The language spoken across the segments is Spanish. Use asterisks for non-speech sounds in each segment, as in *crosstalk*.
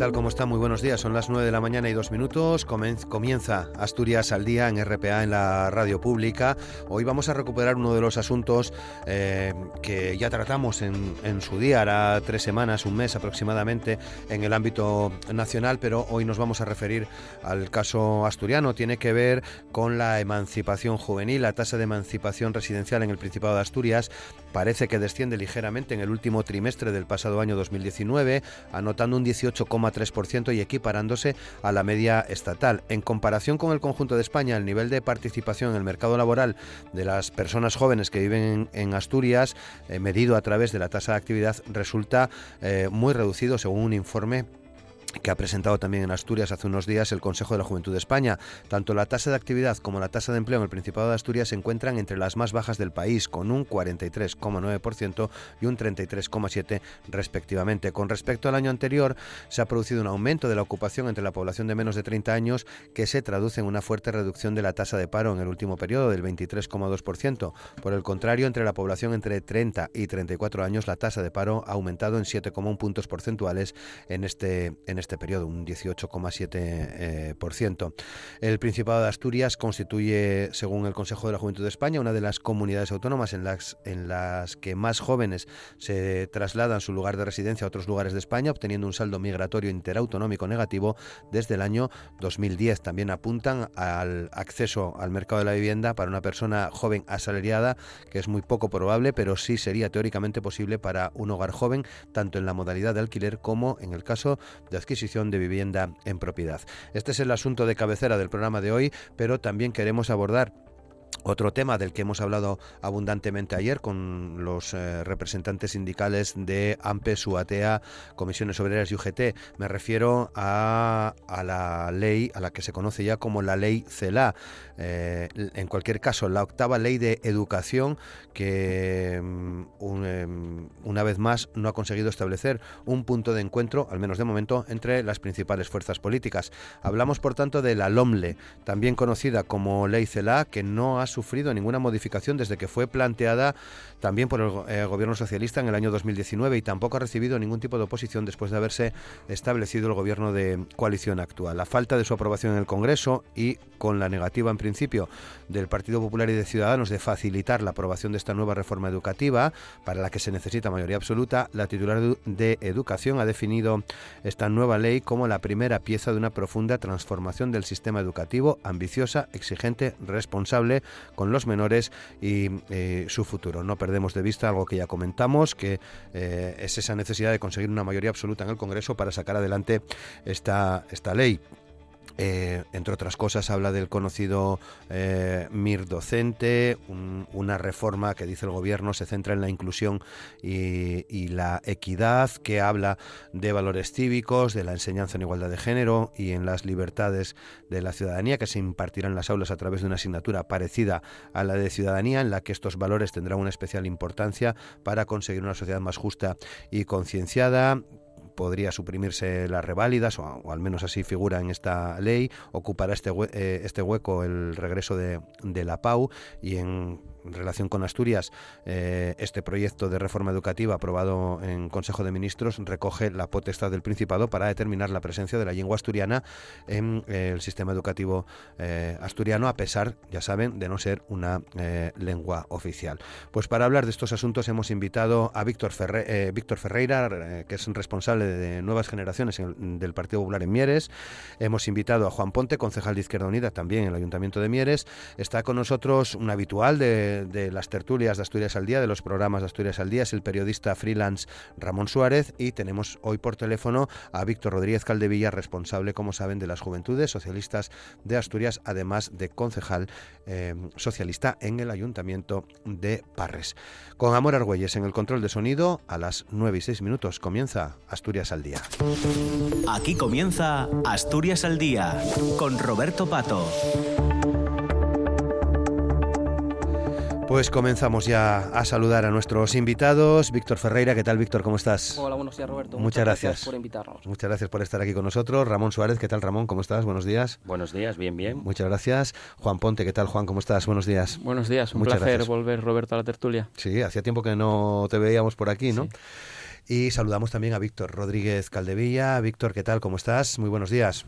Tal? ¿Cómo está? Muy buenos días. Son las 9 de la mañana y dos minutos. Comienza Asturias al día en RPA en la radio pública. Hoy vamos a recuperar uno de los asuntos eh, que ya tratamos en, en, su día, hará tres semanas, un mes aproximadamente, en el ámbito nacional, pero hoy nos vamos a referir al caso asturiano. Tiene que ver con la emancipación juvenil, la tasa de emancipación residencial en el Principado de Asturias. Parece que desciende ligeramente en el último trimestre del pasado año 2019, anotando un 18 3% y equiparándose a la media estatal. En comparación con el conjunto de España, el nivel de participación en el mercado laboral de las personas jóvenes que viven en, Asturias, eh, medido a través de la tasa de actividad, resulta eh, muy reducido según un informe que ha presentado también en Asturias hace unos días el Consejo de la Juventud de España. Tanto la tasa de actividad como la tasa de empleo en el Principado de Asturias se encuentran entre las más bajas del país, con un 43,9% y un 33,7% respectivamente. Con respecto al año anterior, se ha producido un aumento de la ocupación entre la población de menos de 30 años que se traduce en una fuerte reducción de la tasa de paro en el último periodo del 23,2%. Por el contrario, entre la población entre 30 y 34 años, la tasa de paro ha aumentado en 7,1 puntos porcentuales en este en este periodo, un 18,7%. el Principado de Asturias constituye, según el Consejo de la Juventud de España, una de las comunidades autónomas en las, en las que más jóvenes se trasladan su lugar de residencia a otros lugares de España, obteniendo un saldo migratorio interautonómico negativo desde el año 2010. También apuntan al acceso al mercado de la vivienda para una persona joven asalariada, que es muy poco probable, pero sí sería teóricamente posible para un hogar joven, tanto en la modalidad de alquiler como en el caso de adquisición de vivienda en propiedad. Este es el asunto de cabecera del programa de hoy, pero también queremos abordar otro tema del que hemos hablado abundantemente ayer con los eh, representantes sindicales de AMPE, SUATEA, Comisiones Obreras y UGT. Me refiero a, la ley, a la que se conoce ya como la ley CELA. Eh, en cualquier caso, la octava ley de educación que mm, em, una vez más no ha conseguido establecer un punto de encuentro, al menos de momento, entre las principales fuerzas políticas. Hablamos, por tanto, de la LOMLE, también conocida como ley CELA, que no ha sufrido ninguna modificación desde que fue planteada también por el eh, gobierno socialista en el año 2019 y tampoco ha recibido ningún tipo de oposición después de haberse establecido el gobierno de coalición actual. La falta de su aprobación en el Congreso y con la negativa en principio del Partido Popular y de Ciudadanos de facilitar la aprobación de esta nueva reforma educativa para la que se necesita mayoría absoluta, la titular de Educación ha definido esta nueva ley como la primera pieza de una profunda transformación del sistema educativo ambiciosa, exigente, responsable con los menores y eh, su futuro. Perdemos de vista algo que ya comentamos, que eh, es esa necesidad de conseguir una mayoría absoluta en el Congreso para sacar adelante esta, esta ley. Eh, entre otras cosas, habla del conocido eh, MIR docente, una reforma que dice el gobierno se centra en la inclusión y, la equidad, que habla de valores cívicos, de la enseñanza en igualdad de género y en las libertades de la ciudadanía, que se impartirán en las aulas a través de una asignatura parecida a la de ciudadanía, en la que estos valores tendrán una especial importancia para conseguir una sociedad más justa y concienciada podría suprimirse las reválidas, o, al menos así figura en esta ley, ocupará este, eh, este hueco el regreso de, de la PAU y en en relación con Asturias, eh, este proyecto de reforma educativa aprobado en Consejo de Ministros recoge la potestad del Principado para determinar la presencia de la lengua asturiana en eh, el sistema educativo eh, asturiano, a pesar, ya saben, de no ser una lengua oficial. Pues para hablar de estos asuntos hemos invitado a Víctor, Víctor Ferreira, que es responsable de nuevas generaciones del Partido Popular en Mieres. Hemos invitado a Juan Ponte, concejal de Izquierda Unida, también en el Ayuntamiento de Mieres. Está con nosotros un habitual de de, las tertulias de Asturias al Día, de los programas de Asturias al Día, es el periodista freelance Ramón Suárez y tenemos hoy por teléfono a Víctor Rodríguez Caldevilla, responsable, como saben, de las Juventudes Socialistas de Asturias, además de concejal eh, socialista en el Ayuntamiento de Parres. Con Amor Argüelles en el control de sonido, a las 9 y 6 minutos comienza Asturias al Día. Aquí comienza Asturias al Día con Roberto Pato. Pues comenzamos ya a saludar a nuestros invitados. Víctor Ferreira, ¿qué tal Víctor? ¿Cómo estás? Hola, buenos días Roberto. Muchas, gracias. por invitarnos. Muchas gracias por estar aquí con nosotros. Ramón Suárez, ¿qué tal Ramón? ¿Cómo estás? Buenos días. Buenos días, bien, bien. Muchas gracias. Juan Ponte, ¿qué tal Juan? ¿Cómo estás? Buenos días. Buenos días, un placer volver Roberto a la tertulia. Sí, hacía tiempo que no te veíamos por aquí, ¿no? Y saludamos también a Víctor Rodríguez Caldevilla. Víctor, ¿qué tal? ¿Cómo estás? Muy buenos días.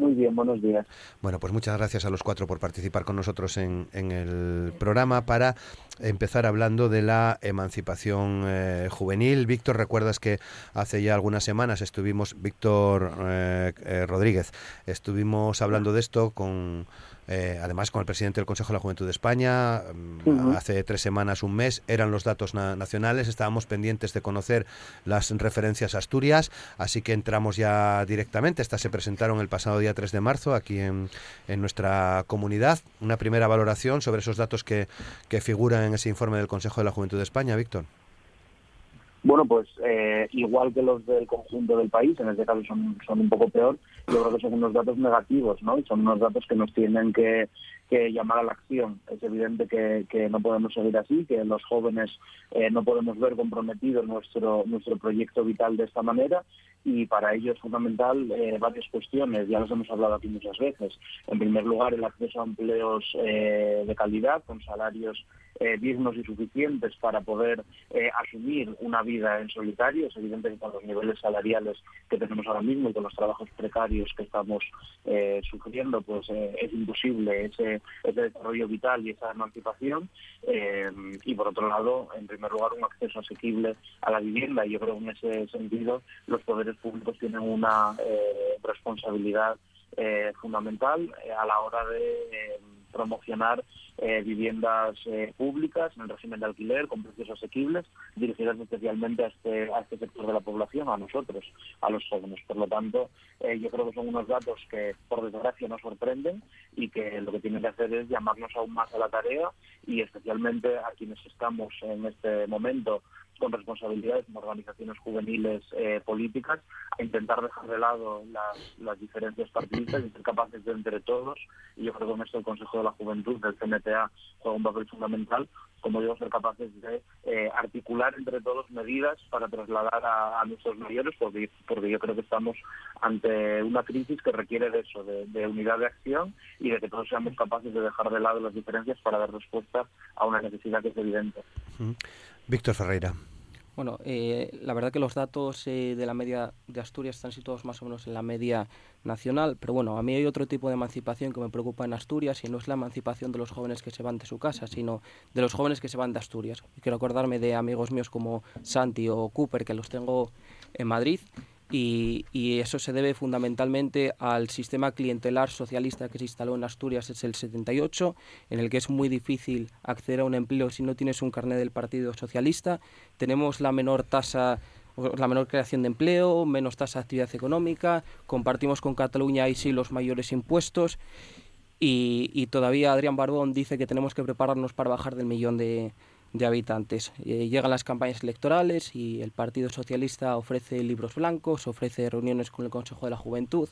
Muy bien, buenos días. Bueno, pues muchas gracias a los cuatro por participar con nosotros en, el programa para empezar hablando de la emancipación eh, juvenil. Víctor, recuerdas que hace ya algunas semanas estuvimos, Víctor eh, eh, Rodríguez, estuvimos hablando de esto con eh, además con el presidente del Consejo de la Juventud de España, mm, hace tres semanas, un mes, eran los datos nacionales, estábamos pendientes de conocer las referencias Asturias, así que entramos ya directamente, estas se presentaron el pasado día 3 de marzo aquí en, en nuestra comunidad, una primera valoración sobre esos datos que, que figuran en ese informe del Consejo de la Juventud de España, Víctor. Bueno, pues eh, igual que los del conjunto del país, en este caso son, son un poco peor, yo creo que son unos datos negativos, ¿no? Y son unos datos que nos tienen que, que llamar a la acción. Es evidente que, no podemos seguir así, que los jóvenes eh, no podemos ver comprometido nuestro, nuestro proyecto vital de esta manera y para ello es fundamental eh, varias cuestiones, ya los hemos hablado aquí muchas veces. En primer lugar, el acceso a empleos eh, de calidad, con salarios eh, dignos y suficientes para poder asumir una vida en solitario. Es evidente que con los niveles salariales que tenemos ahora mismo y con los trabajos precarios que estamos sufriendo, pues es imposible ese, ese desarrollo vital y esa emancipación. y por otro lado, en primer lugar, un acceso asequible a la vivienda. Y yo creo que en ese sentido los poderes públicos tienen una eh, responsabilidad eh, fundamental eh, a la hora de promocionar viviendas públicas en el régimen de alquiler con precios asequibles dirigidas especialmente a este, a este sector de la población, a nosotros, a los jóvenes. Por lo tanto, yo creo que son unos datos que por desgracia nos sorprenden y que lo que tienen que hacer es llamarnos aún más a la tarea y especialmente a quienes estamos en este momento con responsabilidades como organizaciones juveniles eh, políticas, a intentar dejar de lado las, diferencias partidistas y ser capaces de entre todos, y yo creo que con esto el Consejo de la Juventud del CNTA juega un papel fundamental, como digo, ser capaces de eh, articular entre todos medidas para trasladar a, nuestros mayores, porque, porque yo creo que estamos ante una crisis que requiere de eso, de, unidad de acción y de que todos seamos capaces de dejar de lado las diferencias para dar respuesta a una necesidad que es evidente. Víctor Ferreira. Bueno, eh, la verdad que los datos eh, de la media de Asturias están situados más o menos en la media nacional, pero bueno, a mí hay otro tipo de emancipación que me preocupa en Asturias y no es la emancipación de los jóvenes que se van de su casa, sino de los jóvenes que se van de Asturias. quiero acordarme de amigos míos como Santi o Cooper, que los tengo en Madrid y, eso se debe fundamentalmente al sistema clientelar socialista que se instaló en Asturias es el 78, en el que es muy difícil acceder a un empleo si no tienes un carnet del Partido Socialista. Tenemos la menor tasa la menor creación de empleo, menos tasa de actividad económica, compartimos con Cataluña ahí sí los mayores impuestos y, y todavía Adrián Barbón dice que tenemos que prepararnos para bajar del millón de, de habitantes. Eh, llegan las campañas electorales y el Partido Socialista ofrece libros blancos, ofrece reuniones con el Consejo de la Juventud,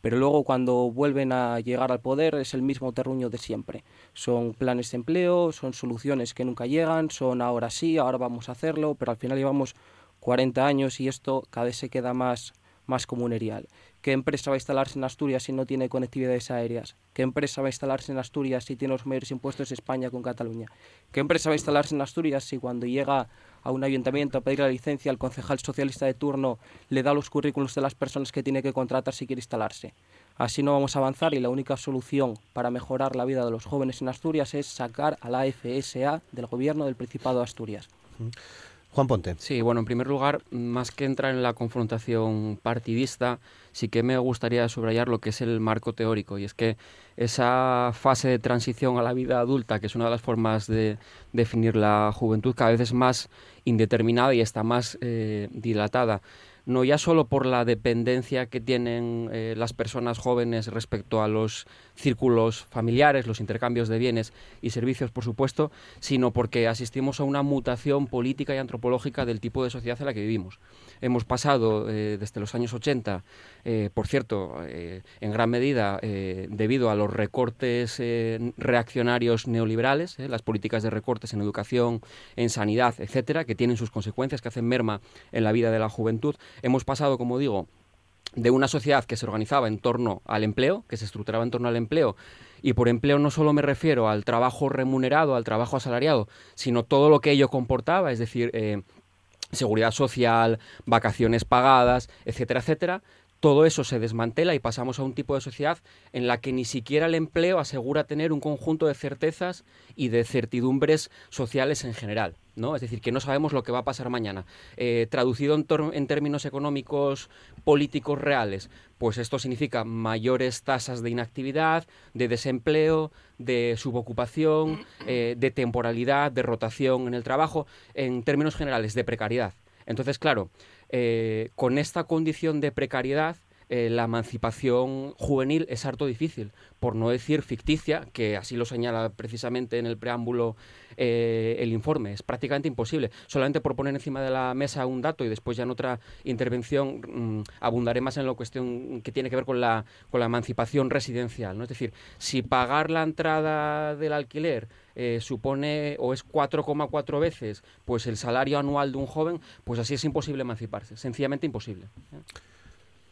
pero luego cuando vuelven a llegar al poder es el mismo terruño de siempre. Son planes de empleo, son soluciones que nunca llegan, son ahora sí, ahora vamos a hacerlo, pero al final llevamos 40 años y esto cada vez se queda más, más comunerial. ¿Qué empresa va a instalarse en Asturias si no tiene conectividades aéreas? ¿Qué empresa va a instalarse en Asturias si tiene los mayores impuestos España con Cataluña? ¿Qué empresa va a instalarse en Asturias si cuando llega a un ayuntamiento a pedir la licencia al concejal socialista de turno le da los currículos de las personas que tiene que contratar si quiere instalarse? Así no vamos a avanzar y la única solución para mejorar la vida de los jóvenes en Asturias es sacar a la FSA del gobierno del Principado de Asturias. Juan Ponte. Sí, bueno, en primer lugar, más que entrar en la confrontación partidista, sí que me gustaría subrayar lo que es el marco teórico, y es que esa fase de transición a la vida adulta, que es una de las formas de definir la juventud, cada vez es más indeterminada y está más eh, dilatada no ya solo por la dependencia que tienen eh, las personas jóvenes respecto a los círculos familiares, los intercambios de bienes y servicios, por supuesto, sino porque asistimos a una mutación política y antropológica del tipo de sociedad en la que vivimos. Hemos pasado eh, desde los años 80, eh, por cierto, en gran medida debido a los recortes reaccionarios neoliberales, las políticas de recortes en educación, en sanidad, etcétera, que tienen sus consecuencias, que hacen merma en la vida de la juventud, hemos pasado, como digo, de una sociedad que se organizaba en torno al empleo, que se estructuraba en torno al empleo, y por empleo no solo me refiero al trabajo remunerado, al trabajo asalariado, sino todo lo que ello comportaba, es decir, eh, seguridad social, vacaciones pagadas, etcétera, etcétera, todo eso se desmantela y pasamos a un tipo de sociedad en la que ni siquiera el empleo asegura tener un conjunto de certezas y de certidumbres sociales en general. ¿no? Es decir, que no sabemos lo que va a pasar mañana. Eh, traducido en, en, términos económicos políticos reales, pues esto significa mayores tasas de inactividad, de desempleo, de subocupación, eh, de temporalidad, de rotación en el trabajo, en términos generales, de precariedad. Entonces, claro, eh, con esta condición de precariedad, eh, la emancipación juvenil es harto difícil, por no decir ficticia, que así lo señala precisamente en el preámbulo eh, el informe. Es prácticamente imposible. Solamente por poner encima de la mesa un dato y después ya en otra intervención mm, abundaré más en la cuestión que tiene que ver con la, con la emancipación residencial. ¿no? Es decir, si pagar la entrada del alquiler eh, supone o es 4,4 veces pues el salario anual de un joven, pues así es imposible emanciparse, sencillamente imposible.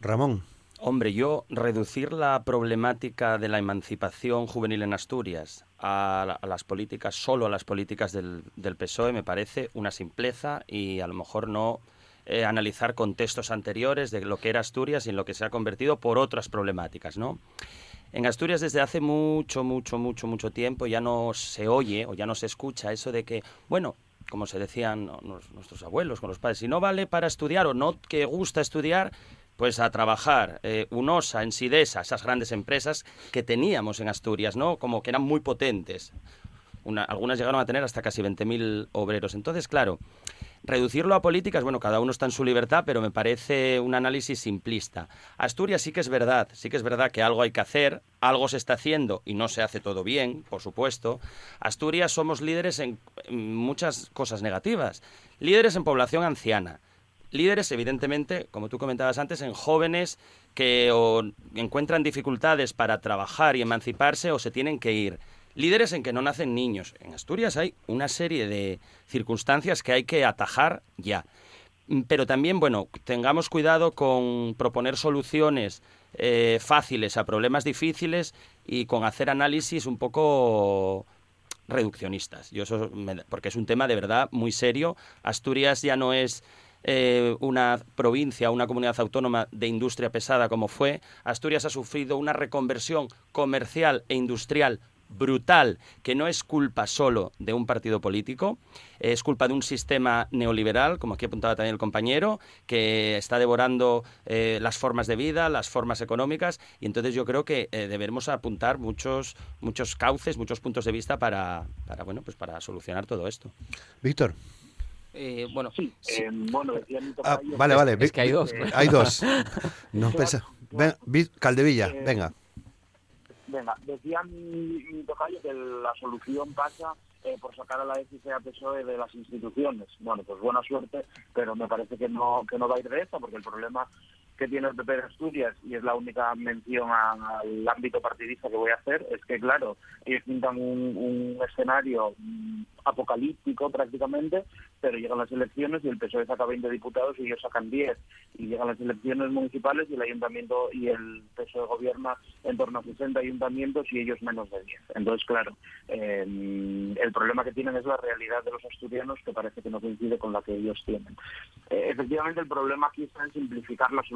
Ramón. Hombre, yo reducir la problemática de la emancipación juvenil en Asturias a, las políticas, solo a las políticas del, PSOE, me parece una simpleza y a lo mejor no eh, analizar contextos anteriores de lo que era Asturias y en lo que se ha convertido por otras problemáticas, ¿no? En Asturias desde hace mucho, mucho, mucho, mucho tiempo ya no se oye o ya no se escucha eso de que, bueno, como se decían nuestros abuelos con los padres, si no vale para estudiar o no que gusta estudiar, pues a trabajar eh, UNOSA, en SIDESA, esas grandes empresas que teníamos en Asturias, ¿no? Como que eran muy potentes. algunas llegaron a tener hasta casi 20.000 obreros. Entonces, claro, reducirlo a políticas, bueno, cada uno está en su libertad, pero me parece un análisis simplista. Asturias sí que es verdad, sí que es verdad que algo hay que hacer, algo se está haciendo y no se hace todo bien, por supuesto. Asturias somos líderes en muchas cosas negativas. Líderes en población anciana líderes, evidentemente, como tú comentabas antes, en jóvenes que o encuentran dificultades para trabajar y emanciparse o se tienen que ir. Líderes en que no nacen niños. En Asturias hay una serie de circunstancias que hay que atajar ya. Mm, pero también, bueno, tengamos cuidado con proponer soluciones eh, fáciles a problemas difíciles y con hacer análisis un poco reduccionistas. Yo eso porque es un tema de verdad muy serio. Asturias ya no es eh, una provincia, una comunidad autónoma de industria pesada como fue, Asturias ha sufrido una reconversión comercial e industrial brutal, que no es culpa solo de un partido político, es culpa de un sistema neoliberal, como aquí apuntaba también el compañero, que está devorando eh, las formas de vida, las formas económicas, y entonces yo creo que eh, debemos apuntar muchos, muchos cauces, muchos puntos de vista para, para, bueno, pues para solucionar todo esto. Víctor. Eh, bueno, sí, eh, bueno decía ah, vale, vale. Es que hay dos. hay dos. *laughs* No Caldevilla, eh, venga. Venga, decía mi, mi tocayo que la solución pasa eh, por sacar a la FCA PSOE de las instituciones. Bueno, pues buena suerte, pero me parece que no, que no va a ir de esta, porque el problema que tiene el PP de Asturias, y es la única mención al ámbito partidista que voy a hacer, es que, claro, ellos pintan un, escenario mm, apocalíptico prácticamente, pero llegan las elecciones y el PSOE saca 20 diputados y ellos sacan 10. Y llegan las elecciones municipales y el ayuntamiento y el PSOE gobierna en torno a 60 ayuntamientos y ellos menos de 10. Entonces, claro, em, el problema que tienen es la realidad de los asturianos que parece que no coincide con la que ellos tienen. Eh, efectivamente, el problema aquí está en simplificar las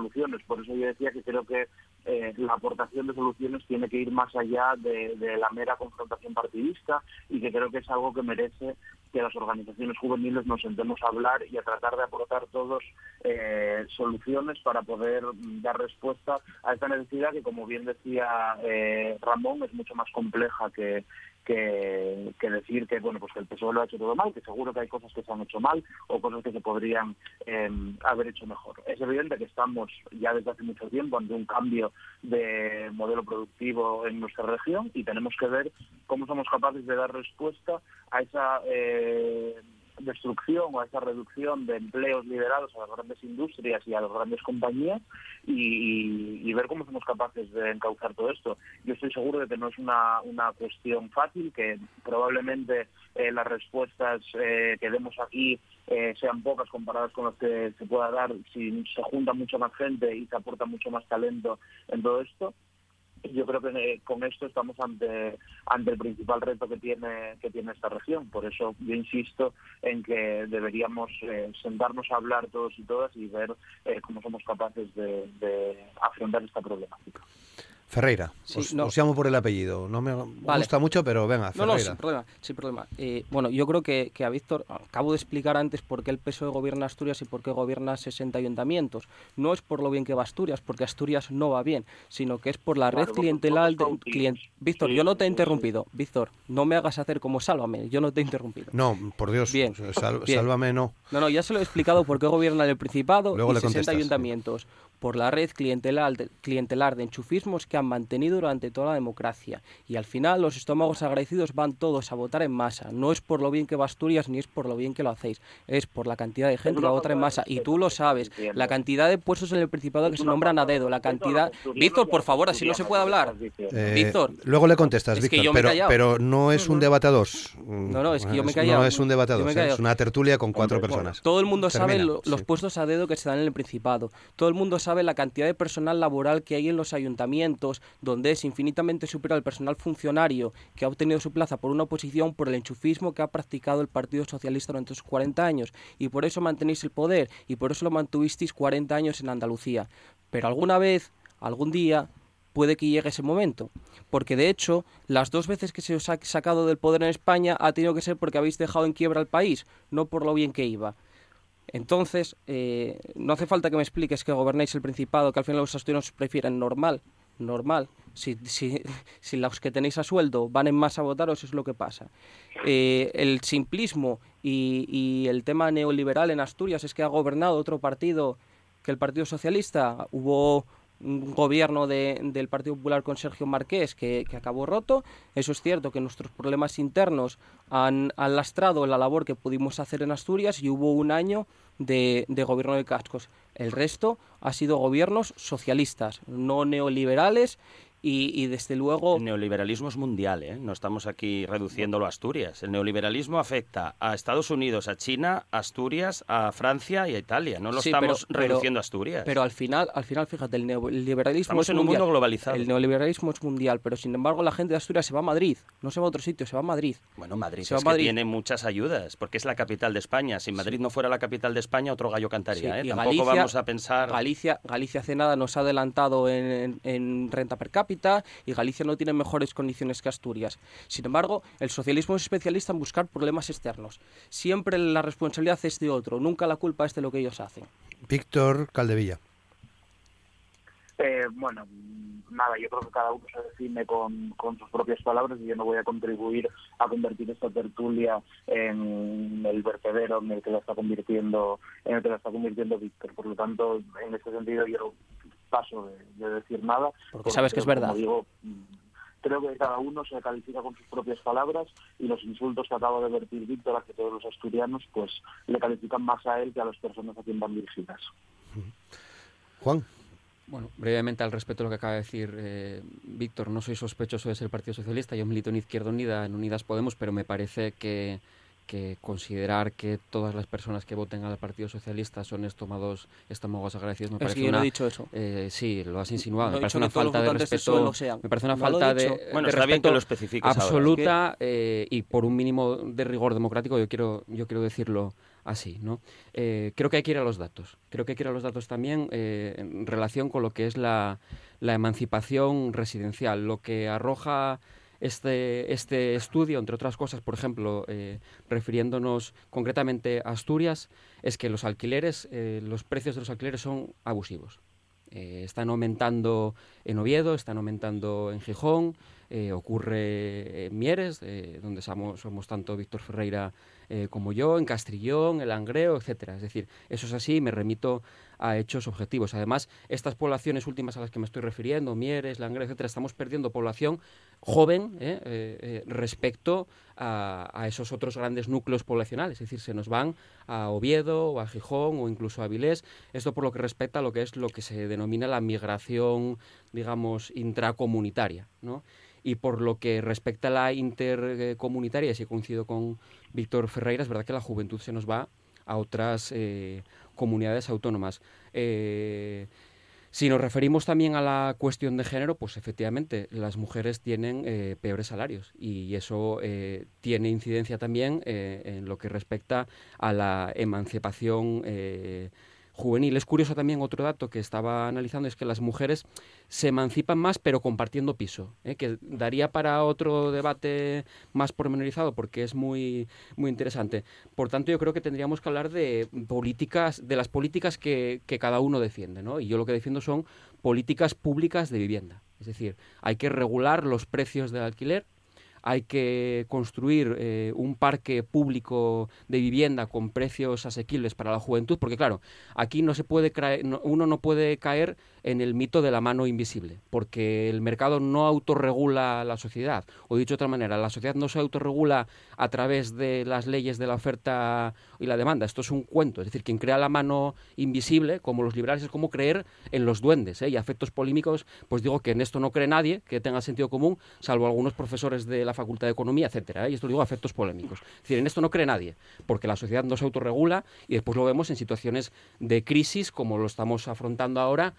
Por eso yo decía que creo que eh, la aportación de soluciones tiene que ir más allá de, de la mera confrontación partidista y que creo que es algo que merece que las organizaciones juveniles nos sentemos a hablar y a tratar de aportar todos eh, soluciones para poder dar respuesta a esta necesidad que, como bien decía eh, Ramón, es mucho más compleja que, que, decir que bueno pues que el PSOE lo ha hecho todo mal, que seguro que hay cosas que se han hecho mal o cosas que se podrían em, haber hecho mejor. Es evidente que estamos ya desde hace mucho tiempo ante un cambio de modelo productivo en nuestra región y tenemos que ver cómo somos capaces de dar respuesta a esa eh, destrucción o a esa reducción de empleos liderados a las grandes industrias y a las grandes compañías y, ver cómo somos capaces de encauzar todo esto. Yo estoy seguro de que no es una, una cuestión fácil, que probablemente eh, las respuestas eh, que demos aquí eh, sean pocas comparadas con las que se pueda dar si se junta mucha más gente y se aporta mucho más talento en todo esto yo creo que eh, con esto estamos ante ante el principal reto que tiene que tiene esta región. Por eso yo insisto en que deberíamos eh, sentarnos a hablar todos y todas y ver eh, cómo somos capaces de, de afrontar esta problemática Ferreira, os, llamo por el apellido. No me gusta mucho, pero venga, Ferreira. No, no, sin problema. Sin problema. Eh, bueno, yo creo que, a Víctor, acabo de explicar antes por qué el PSOE gobierna Asturias y por qué gobierna 60 ayuntamientos. No es por lo bien que va Asturias, porque Asturias no va bien, sino que es por la red clientelar de... Víctor, yo no te he interrumpido. Víctor, no me hagas hacer como Sálvame, yo no te he interrumpido. No, por Dios, bien, Sálvame no. No, no, ya se lo he explicado por qué gobierna el Principado y 60 ayuntamientos por la red clientelar de, clientelar de enchufismos que han mantenido durante toda la democracia. Y al final los estómagos agradecidos van todos a votar en masa. No es por lo bien que va Asturias ni es por lo bien que lo hacéis. Es por la cantidad de gente que va a votar en masa. Y tú lo sabes. La cantidad de puestos en el Principado que se nombran a dedo. La cantidad... Víctor, por favor, así no se puede hablar. Eh, Víctor. Luego le contestas, Víctor. Pero, pero, no es un debate a dos. No, no, es que yo me he callado. No es un debate a dos. Es una tertulia con cuatro personas. Todo el mundo sabe los puestos a dedo que se dan en el Principado. Todo el mundo sabe sabe la cantidad de personal laboral que hay en los ayuntamientos, donde es infinitamente superior al personal funcionario que ha obtenido su plaza por una oposición por el enchufismo que ha practicado el Partido Socialista durante esos 40 años. Y por eso mantenéis el poder y por eso lo mantuvisteis 40 años en Andalucía. Pero alguna vez, algún día, puede que llegue ese momento. Porque de hecho, las dos veces que se os ha sacado del poder en España ha tenido que ser porque habéis dejado en quiebra al país, no por lo bien que iba. Entonces, eh, no hace falta que me expliques que gobernáis el Principado, que al final los asturianos prefieren normal, normal. Si, si, *laughs* si, los que tenéis a sueldo van en masa a votaros, es lo que pasa. Eh, el simplismo y, el tema neoliberal en Asturias es que ha gobernado otro partido que el Partido Socialista. Hubo un gobierno de, del Partido Popular con Sergio Marqués que, que, acabó roto. Eso es cierto que nuestros problemas internos han, han, lastrado la labor que pudimos hacer en Asturias y hubo un año de, de gobierno de cascos. El resto ha sido gobiernos socialistas, no neoliberales y, desde luego... El neoliberalismo es mundial, ¿eh? no estamos aquí reduciéndolo a Asturias. El neoliberalismo afecta a Estados Unidos, a China, a Asturias, a Francia y a Italia. No lo estamos reduciendo a Asturias. Pero al final, al final, fíjate, el neoliberalismo estamos en un mundo globalizado. El neoliberalismo es mundial, pero sin embargo la gente de Asturias se va a Madrid, no se va a otro sitio, se va a Madrid. Bueno, Madrid es que tiene muchas ayudas, porque es la capital de España. Si Madrid no fuera la capital de España, otro gallo cantaría. ¿eh? Tampoco vamos a pensar... Galicia, Galicia hace nada nos ha adelantado en renta per cápita y Galicia no tiene mejores condiciones que Asturias. Sin embargo, el socialismo es especialista en buscar problemas externos. Siempre la responsabilidad es de otro, nunca la culpa es de lo que ellos hacen. Víctor Caldevilla. Eh, bueno, nada, yo creo que cada uno se define con, sus propias palabras y yo no voy a contribuir a convertir esta tertulia en el vertedero en el que la está convirtiendo, en el que la está convirtiendo Víctor. Por lo tanto, en este sentido yo paso de, decir nada. Porque, sabes que es verdad. digo, creo que cada uno se califica con sus propias palabras y los insultos que acaba de vertir Víctor hacia todos los asturianos, pues le califican más a él que a las personas a quien van dirigidas. Juan. Bueno, brevemente al respecto de lo que acaba de decir eh, Víctor, no soy sospechoso de ser Partido Socialista, yo milito en Izquierda Unida, en Unidas Podemos, pero me parece que que considerar que todas las personas que voten al Partido Socialista son estómagos, estómagos agradecidos me parece que una, no he dicho eso. Eh, sí, lo has insinuado. me parece una falta de respeto. Me parece una falta de, bueno, está bien que lo absoluta eh, y por un mínimo de rigor democrático. Yo quiero, yo quiero decirlo así, ¿no? Eh, creo que hay que ir a los datos. Creo que hay que ir a los datos también en relación con lo que es la, la emancipación residencial, lo que arroja este, este estudio, entre otras cosas, por ejemplo, eh, refiriéndonos concretamente a Asturias, es que los alquileres, eh, los precios de los alquileres son abusivos. Eh, están aumentando en Oviedo, están aumentando en Gijón, ocurre en Mieres, donde somos, somos tanto Víctor Ferreira como yo, en Castrillón, el Langreo, etcétera. Es decir, eso es así, me remito a hechos objetivos. Además, estas poblaciones últimas a las que me estoy refiriendo, Mieres, Langreo, etcétera, estamos perdiendo población joven ¿eh? Eh, eh, respecto a, esos otros grandes núcleos poblacionales. Es decir, se nos van a Oviedo o a Gijón o incluso a Avilés. Esto por lo que respecta a lo que es lo que se denomina la migración, digamos, intracomunitaria. ¿no? Y por lo que respecta a la intercomunitaria, si coincido con Víctor Ferreira, es verdad que la juventud se nos va a otras comunidades autónomas. Eh, si nos referimos también a la cuestión de género, pues efectivamente las mujeres tienen eh, peores salarios y eso eh, tiene incidencia también en lo que respecta a la emancipación juvenil. Es curioso también otro dato que estaba analizando, es que las mujeres se emancipan más pero compartiendo piso, ¿eh? que daría para otro debate más pormenorizado porque es muy, muy interesante. Por tanto, yo creo que tendríamos que hablar de políticas, de las políticas que, que cada uno defiende, ¿no? Y yo lo que defiendo son políticas públicas de vivienda. Es decir, hay que regular los precios del alquiler, hay que construir eh, un parque público de vivienda con precios asequibles para la juventud, porque claro, aquí no se puede uno no puede caer en el mito de la mano invisible, porque el mercado no autorregula la sociedad, o dicho de otra manera, la sociedad no se autorregula a través de las leyes de la oferta y la demanda. Esto es un cuento, es decir, quien crea la mano invisible, como los liberales, es como creer en los duendes, ¿eh? y a efectos polémicos, pues digo que en esto no cree nadie que tenga sentido común, salvo algunos profesores de la Facultad de Economía, etcétera, ¿eh? y esto digo a efectos polémicos. Es decir, en esto no cree nadie, porque la sociedad no se autorregula y después lo vemos en situaciones de crisis como lo estamos afrontando ahora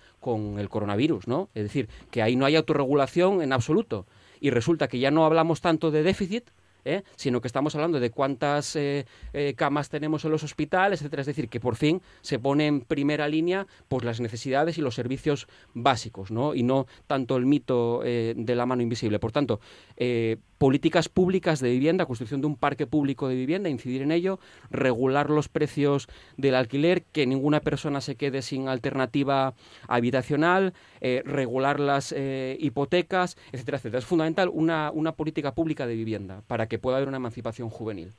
el coronavirus, ¿no? Es decir, que ahí no hay autorregulación en absoluto. Y resulta que ya no hablamos tanto de déficit, ¿eh? sino que estamos hablando de cuántas eh, eh, camas tenemos en los hospitales, etcétera. Es decir, que por fin se pone en primera línea pues, las necesidades y los servicios básicos, ¿no? y no tanto el mito de la mano invisible. Por tanto, políticas públicas de vivienda, construcción de un parque público de vivienda, incidir en ello, regular los precios del alquiler, que ninguna persona se quede sin alternativa habitacional, regular las hipotecas, etcétera, etcétera. Es fundamental una, una política pública de vivienda para que que pueda haber una emancipación juvenil.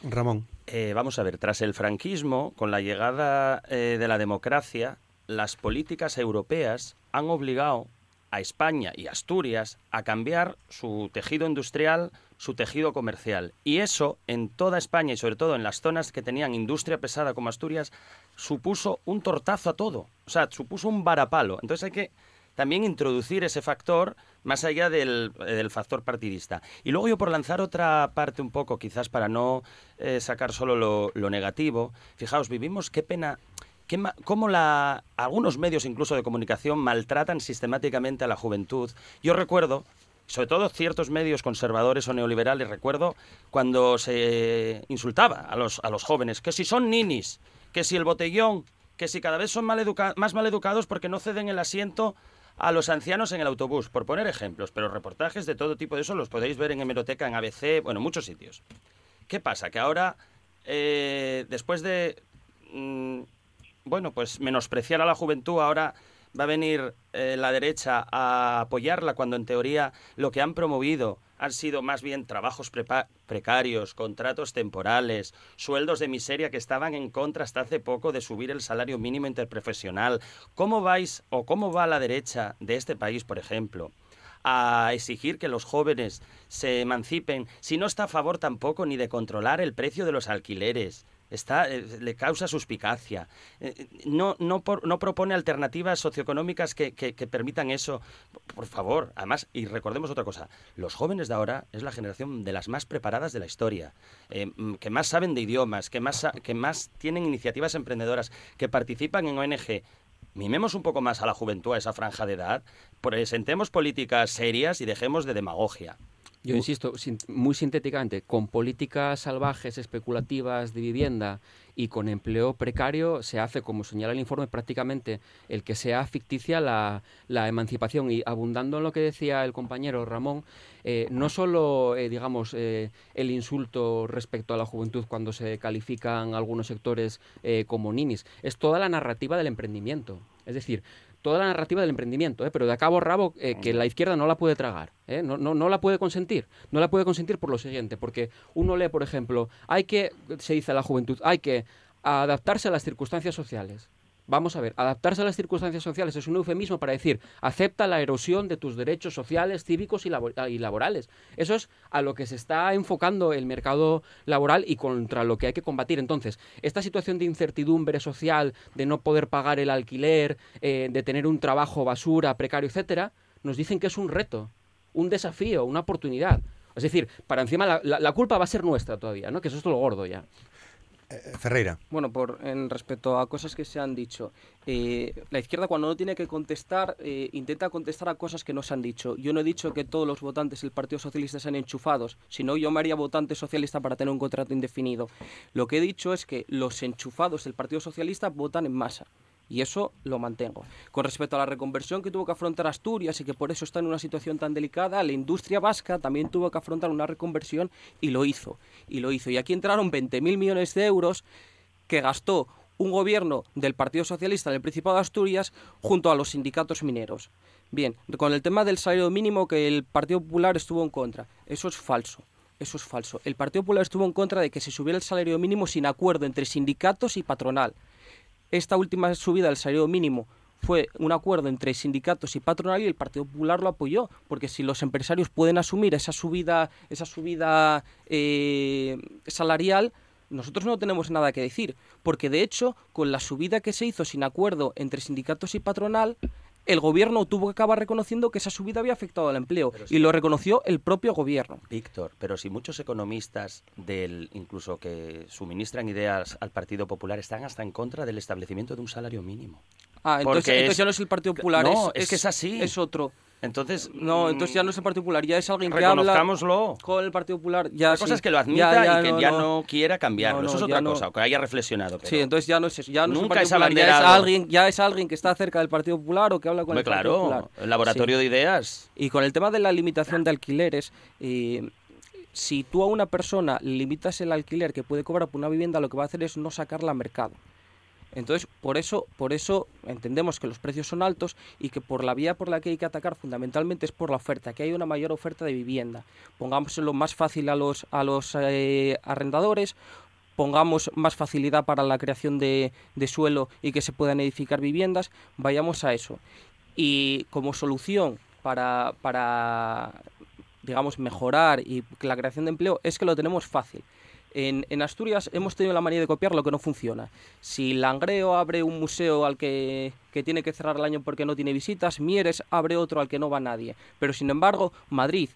Ramón. Eh, vamos a ver, tras el franquismo, con la llegada eh, de la democracia, las políticas europeas han obligado a España y Asturias a cambiar su tejido industrial, su tejido comercial. Y eso en toda España y sobre todo en las zonas que tenían industria pesada como Asturias, supuso un tortazo a todo. O sea, supuso un varapalo. Entonces hay que también introducir ese factor más allá del, factor partidista. Y luego yo por lanzar otra parte un poco, quizás para no eh, sacar solo lo, negativo, fijaos, vivimos, qué pena, qué cómo la, algunos medios incluso de comunicación maltratan sistemáticamente a la juventud. Yo recuerdo sobre todo ciertos medios conservadores o neoliberales, recuerdo cuando se insultaba a los, a los jóvenes, que si son ninis, que si el botellón, que si cada vez son mal más mal educados porque no ceden el asiento a los ancianos en el autobús, por poner ejemplos, pero reportajes de todo tipo de eso los podéis ver en hemeroteca, en ABC, bueno, en muchos sitios. ¿Qué pasa? Que ahora, eh, después de, mm, bueno, pues menospreciar a la juventud, ahora va a venir eh, la derecha a apoyarla cuando en teoría lo que han promovido han sido más bien trabajos precarios, contratos temporales, sueldos de miseria que estaban en contra hasta hace poco de subir el salario mínimo interprofesional. ¿Cómo vais o cómo va la derecha de este país, por ejemplo? a exigir que los jóvenes se emancipen, si no está a favor tampoco ni de controlar el precio de los alquileres, está, eh, le causa suspicacia. Eh, eh, no, no, no propone alternativas socioeconómicas que, que, permitan eso. Por favor, además, y recordemos otra cosa, los jóvenes de ahora es la generación de las más preparadas de la historia, mm, que más saben de idiomas, que más, que más tienen iniciativas emprendedoras, que participan en ONG. Mimemos un poco más a la juventud, a esa franja de edad, presentemos políticas serias y dejemos de demagogia. Yo insisto, muy sintéticamente, con políticas salvajes, especulativas de vivienda y con empleo precario se hace, como señala el informe, prácticamente el que sea ficticia la, emancipación. Y abundando en lo que decía el compañero Ramón, eh, no solo, eh, digamos, eh, el insulto respecto a la juventud cuando se califican algunos sectores como ninis, es toda la narrativa del emprendimiento. Es decir, toda la narrativa del emprendimiento, ¿eh? pero de a cabo rabo eh, que la izquierda no la puede tragar, ¿eh? no, no, no la puede consentir. No la puede consentir por lo siguiente, porque uno lee, por ejemplo, hay que, se dice a la juventud, hay que adaptarse a las circunstancias sociales. Vamos a ver, adaptarse a las circunstancias sociales es un eufemismo para decir acepta la erosión de tus derechos sociales, cívicos y, laborales. Eso es a lo que se está enfocando el mercado laboral y contra lo que hay que combatir. Entonces, esta situación de incertidumbre social, de no poder pagar el alquiler, eh, de tener un trabajo basura, precario, etcétera, nos dicen que es un reto, un desafío, una oportunidad. Es decir, para encima la, la culpa va a ser nuestra todavía, ¿no? Que eso es todo lo gordo ya. Eh, Ferreira. Bueno, por en respecto a cosas que se han dicho, eh, la izquierda cuando no tiene que contestar eh, intenta contestar a cosas que no se han dicho. Yo no he dicho que todos los votantes del Partido Socialista sean enchufados, sino yo me haría votante socialista para tener un contrato indefinido. Lo que he dicho es que los enchufados del Partido Socialista votan en masa. Y eso lo mantengo. Con respecto a la reconversión que tuvo que afrontar Asturias y que por eso está en una situación tan delicada, la industria vasca también tuvo que afrontar una reconversión y lo hizo. Y lo hizo. Y aquí entraron 20.000 millones de euros que gastó un gobierno del Partido Socialista del Principado de Asturias junto a los sindicatos mineros. Bien, con el tema del salario mínimo que el Partido Popular estuvo en contra. Eso es falso. Eso es falso. El Partido Popular estuvo en contra de que se subiera el salario mínimo sin acuerdo entre sindicatos y patronal. Esta última subida del salario mínimo fue un acuerdo entre sindicatos y patronal y el Partido Popular lo apoyó, porque si los empresarios pueden asumir esa subida, esa subida eh, salarial, nosotros no tenemos nada que decir, porque de hecho, con la subida que se hizo sin acuerdo entre sindicatos y patronal, el gobierno tuvo que acabar reconociendo que esa subida había afectado al empleo y lo reconoció el propio gobierno. Víctor, pero si muchos economistas del incluso que suministran ideas al Partido Popular están hasta en contra del establecimiento de un salario mínimo. Ah, entonces, ya no es el Partido Popular, no, es, que es así. Es otro. Entonces, no, entonces ya no es el Partido Popular, ya es alguien que habla con el Partido Popular. Ya la cosa es que lo admita y que ya no, quiera cambiarlo. eso es otra cosa, que haya reflexionado. Sí, entonces ya no es eso, ya no nunca es, Popular, ya es alguien, ya es alguien que está cerca del Partido Popular o que habla con el Partido Popular. el laboratorio de ideas. Y con el tema de la limitación de alquileres, eh, si tú a una persona limitas el alquiler que puede cobrar por una vivienda, lo que va a hacer es no sacarla al mercado. Entonces, por eso, por eso entendemos que los precios son altos y que por la vía por la que hay que atacar fundamentalmente es por la oferta, que hay una mayor oferta de vivienda. Pongámoslo más fácil a los, a los eh, arrendadores, pongamos más facilidad para la creación de, de suelo y que se puedan edificar viviendas, vayamos a eso. Y como solución para, para digamos, mejorar y la creación de empleo es que lo tenemos fácil. En, Asturias hemos tenido la manía de copiar lo que no funciona. Si Langreo abre un museo al que, que tiene que cerrar el año porque no tiene visitas, Mieres abre otro al que no va nadie. Pero sin embargo, Madrid,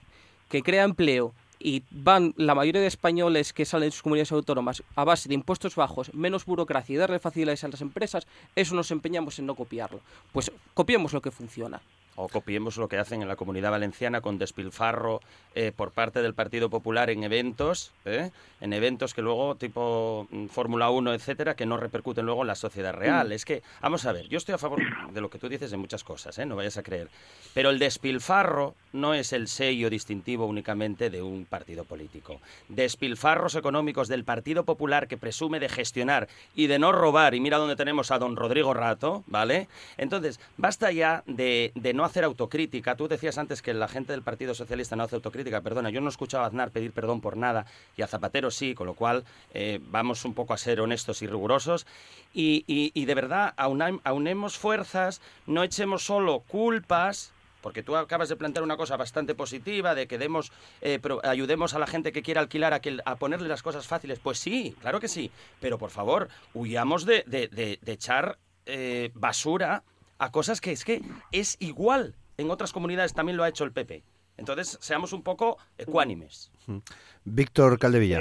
que crea empleo y van la mayoría de españoles que salen de sus comunidades autónomas a base de impuestos bajos, menos burocracia y darle facilidades a las empresas, eso nos empeñamos en no copiarlo. Pues copiemos lo que funciona o copiemos lo que hacen en la comunidad valenciana con despilfarro eh, por parte del Partido Popular en eventos, ¿eh? en eventos que luego, tipo mm, Fórmula 1, etcétera, que no repercuten luego en la sociedad real. Mm. Es que, vamos a ver, yo estoy a favor de lo que tú dices de muchas cosas, ¿eh? no vayas a creer, pero el despilfarro no es el sello distintivo únicamente de un partido político. Despilfarros económicos del Partido Popular que presume de gestionar y de no robar, y mira dónde tenemos a don Rodrigo Rato, ¿vale? Entonces, basta ya de, de no hacer autocrítica. Tú decías antes que la gente del Partido Socialista no hace autocrítica. Perdona, yo no he escuchado a Aznar pedir perdón por nada y a Zapatero sí, con lo cual eh, vamos un poco a ser honestos y rigurosos. Y, de verdad, aunemos fuerzas, no echemos solo culpas porque tú acabas de plantear una cosa bastante positiva de que demos, eh, ayudemos a la gente que quiera alquilar a, que, a ponerle las cosas fáciles. Pues sí, claro que sí, pero por favor, huyamos de, de, echar eh, basura a cosas que es que es igual. En otras comunidades también lo ha hecho el PP. Entonces, seamos un poco ecuánimes. Víctor Caldevilla.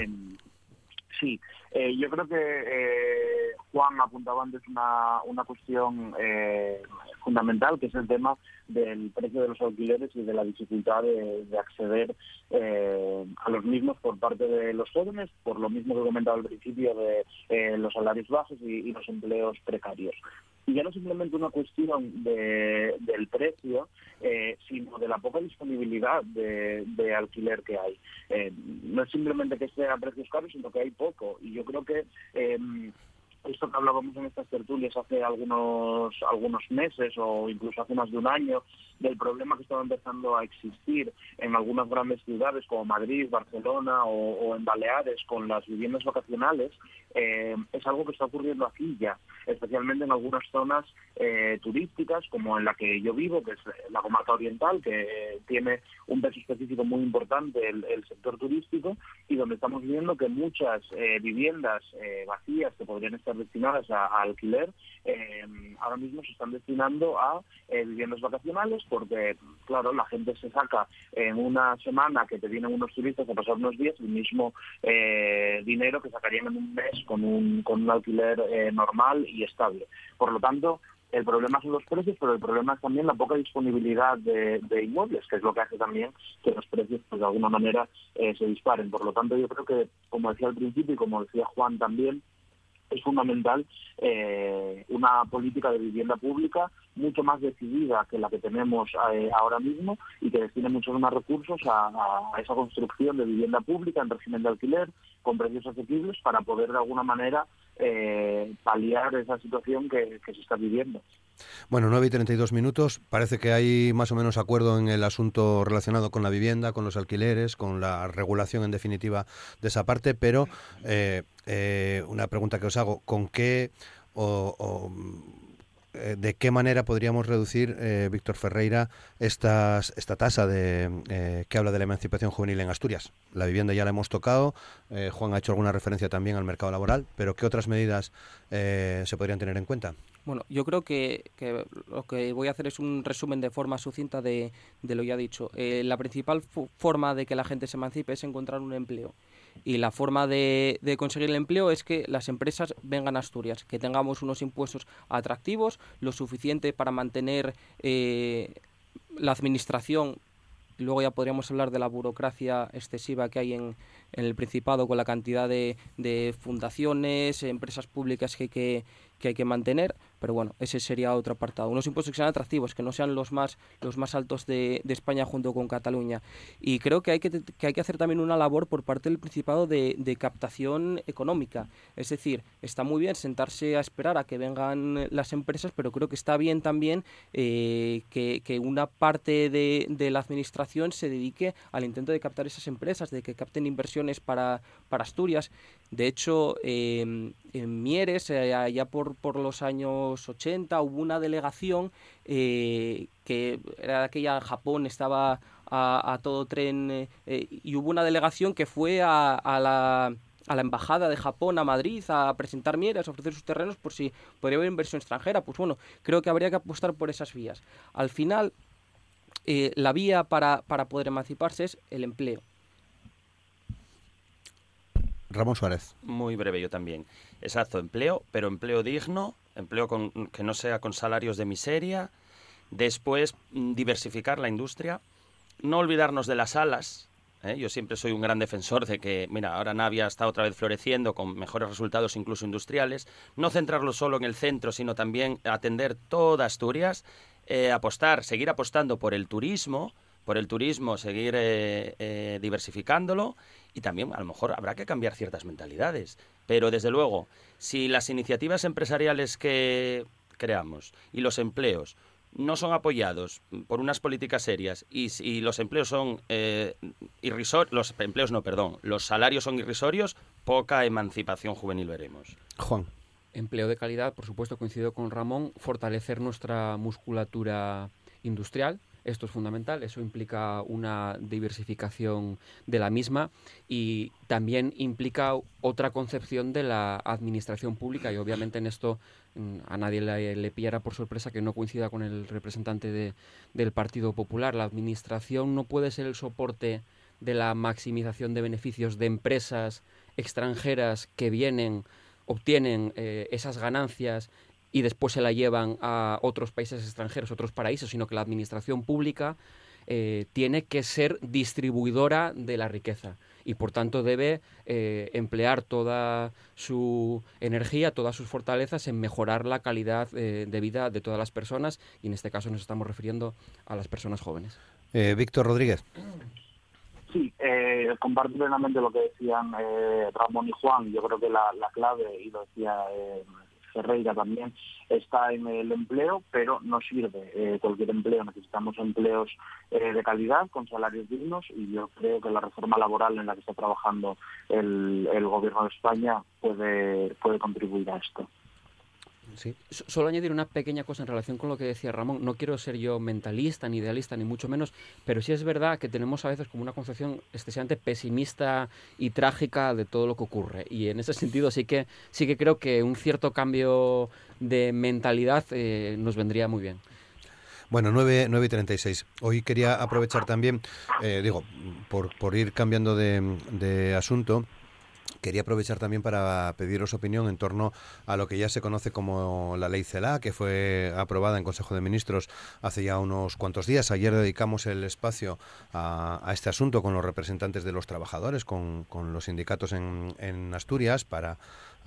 sí, Eh, yo creo que eh, Juan apuntaba antes una, una cuestión eh, fundamental, que es el tema del precio de los alquileres y de la dificultad de, acceder a los mismos por parte de los jóvenes, por lo mismo que comentaba al principio de los salarios bajos y los empleos precarios y ya no simplemente una cuestión de, del precio, eh, sino de la poca disponibilidad de, alquiler que hay. Eh, no es simplemente que esté a precios caros, sino que hay poco. Y yo creo que em, esto que hablábamos en estas tertulias hace algunos algunos meses o incluso hace más de un año del problema que estaba empezando a existir en algunas grandes ciudades como Madrid, Barcelona o, en Baleares con las viviendas vacacionales eh, es algo que está ocurriendo aquí ya, especialmente en algunas zonas eh, turísticas como en la que yo vivo, que es la comarca oriental, que tiene un peso específico muy importante el, sector turístico y donde estamos viendo que muchas eh, viviendas vacías que podrían estar destinadas a, alquiler, eh, ahora mismo se están destinando a eh, viviendas vacacionales porque, claro, la gente se saca en una semana que te vienen unos turistas a pasar unos días el mismo eh, dinero que sacarían en un mes con un, con un alquiler normal y estable. Por lo tanto, el problema son los precios, pero el problema es también la poca disponibilidad de, inmuebles, que es lo que hace también que los precios, pues, de alguna manera, se disparen. Por lo tanto, yo creo que, como decía al principio y como decía Juan también, es fundamental eh, una política de vivienda pública mucho más decidida que la que tenemos eh, ahora mismo y que destine muchos más recursos a, esa construcción de vivienda pública en régimen de alquiler con precios asequibles para poder de alguna manera eh, paliar esa situación que se está viviendo. Bueno, 9 y 32 minutos. Parece que hay más o menos acuerdo en el asunto relacionado con la vivienda, con los alquileres, con la regulación en definitiva de esa parte, pero eh, eh, una pregunta que os hago, ¿con qué o eh, de qué manera podríamos reducir, eh, Víctor Ferreira, estas, esta tasa de, eh, que habla de la emancipación juvenil en Asturias. La vivienda ya la hemos tocado, Juan ha hecho alguna referencia también al mercado laboral, pero ¿qué otras medidas se podrían tener en cuenta? Bueno, yo creo que, lo que voy a hacer es un resumen de forma sucinta de, de lo ya dicho. la principal forma de que la gente se emancipe es encontrar un empleo. Y la forma de, conseguir el empleo es que las empresas vengan a Asturias, que tengamos unos impuestos atractivos, lo suficiente para mantener eh, la administración. Luego ya podríamos hablar de la burocracia excesiva que hay en, en el Principado con la cantidad de, de fundaciones, empresas públicas que, que hay que mantener pero bueno, ese sería otro apartado. Unos impuestos que sean atractivos, que no sean los más, los más altos de, de España junto con Cataluña. Y creo que hay que, que, hay que hacer también una labor por parte del Principado de, de, captación económica. Es decir, está muy bien sentarse a esperar a que vengan las empresas, pero creo que está bien también eh, que, que, una parte de, de, la administración se dedique al intento de captar esas empresas, de que capten inversiones para, para Asturias. De hecho, eh, en Mieres, eh, allá por, por los años 80 hubo una delegación eh, que era aquella Japón estaba a, todo tren eh, eh, y hubo una delegación que fue a, la a la embajada de Japón a Madrid a presentar mieres, a ofrecer sus terrenos por si podría haber inversión extranjera. Pues bueno, creo que habría que apostar por esas vías. Al final, la vía para, para poder emanciparse es el empleo. Ramón Suárez. Muy breve yo también. Exacto, empleo, pero empleo digno, empleo que no sea con salarios de miseria. Después, mm, diversificar la industria. No olvidarnos de las alas. ¿eh? Yo siempre soy un gran defensor de que, mira, ahora Navia está otra vez floreciendo con mejores resultados incluso industriales. No centrarlo solo en el centro, sino también atender toda Asturias. Eh, apostar, seguir apostando por el turismo, por el turismo, seguir eh, diversificándolo y también a lo mejor habrá que cambiar ciertas mentalidades. Pero desde luego, si las iniciativas empresariales que creamos y los empleos no son apoyados por unas políticas serias y si los empleos son eh, irrisorios, los empleos no, perdón, los salarios son irrisorios, poca emancipación juvenil veremos. Juan. Empleo de calidad, por supuesto, coincido con Ramón, fortalecer nuestra musculatura industrial, esto es fundamental, eso implica una diversificación de la misma y también implica otra concepción de la administración pública y obviamente en esto mm, a nadie le, pillará por sorpresa que no coincida con el representante del Partido Popular. La administración no puede ser el soporte de la maximización de beneficios de empresas extranjeras que vienen, obtienen eh, esas ganancias y después se la llevan a otros países extranjeros, otros paraísos, sino que la administración pública eh, tiene que ser distribuidora de la riqueza y por tanto debe eh, emplear toda su energía, todas sus fortalezas en mejorar la calidad eh, de vida de todas las personas y en este caso nos estamos refiriendo a las personas jóvenes. Víctor Rodríguez. Sí, comparto plenamente lo que decían Ramón y Juan. Yo creo que la, la clave, y lo decía Ferreira también, está en el empleo, pero no sirve eh, cualquier empleo. Necesitamos empleos eh, de calidad, con salarios dignos, y yo creo que la reforma laboral en la que está trabajando el, el Gobierno de España puede, puede contribuir a esto. Solo añadir una pequeña cosa en relación con lo que decía Ramón. No quiero ser yo mentalista, ni idealista, ni mucho menos, pero sí es verdad que tenemos a veces como una concepción excesivamente pesimista y trágica de todo lo que ocurre. Y en ese sentido sí que, sí que creo que un cierto cambio de mentalidad eh, nos vendría muy bien. Bueno, 9, 9 y 36. Hoy quería aprovechar también, eh, digo, por, por ir cambiando de, de asunto, Quería aprovechar también para pediros opinión en torno a lo que ya se conoce como la ley CELA, que fue aprobada en Consejo de Ministros hace ya unos cuantos días. Ayer dedicamos el espacio a, este asunto con los representantes de los trabajadores, con, los sindicatos en, en Asturias, para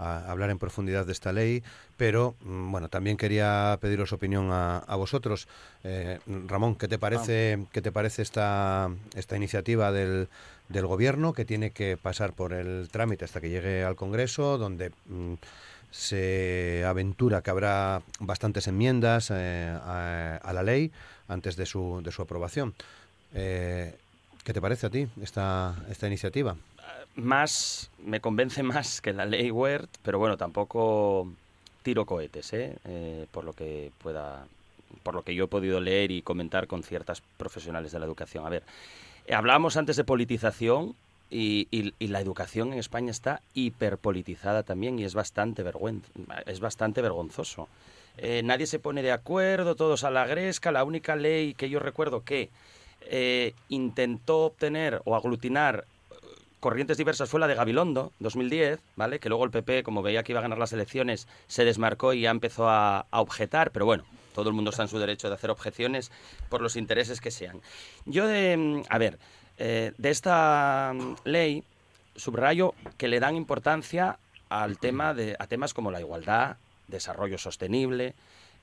hablar en profundidad de esta ley, pero mm, bueno, también quería pediros opinión a, vosotros. Eh, Ramón, ¿qué te parece, ¿qué te parece esta, esta iniciativa del, del gobierno que tiene que pasar por el trámite hasta que llegue al Congreso, donde mm, se aventura que habrá bastantes enmiendas eh, a, la ley antes de su, de su aprobación. Eh, ¿Qué te parece a ti esta, esta iniciativa? Más, me convence más que la ley Wert, pero bueno, tampoco tiro cohetes, ¿eh? ¿eh? por lo que pueda, por lo que yo he podido leer y comentar con ciertas profesionales de la educación. A ver, Hablábamos antes de politización y, la educación en España está hiperpolitizada también y es bastante, es bastante vergonzoso. Eh, nadie se pone de acuerdo, todos a la gresca. La única ley que yo recuerdo que eh, intentó obtener o aglutinar corrientes diversas fue la de Gabilondo, 2010, ¿vale? Que luego el PP, como veía que iba a ganar las elecciones, se desmarcó y ya empezó a objetar, pero bueno, todo el mundo está en su derecho de hacer objeciones por los intereses que sean. Yo, de, a ver, eh, de esta mm, ley subrayo que le dan importancia al tema de, a temas como la igualdad, desarrollo sostenible,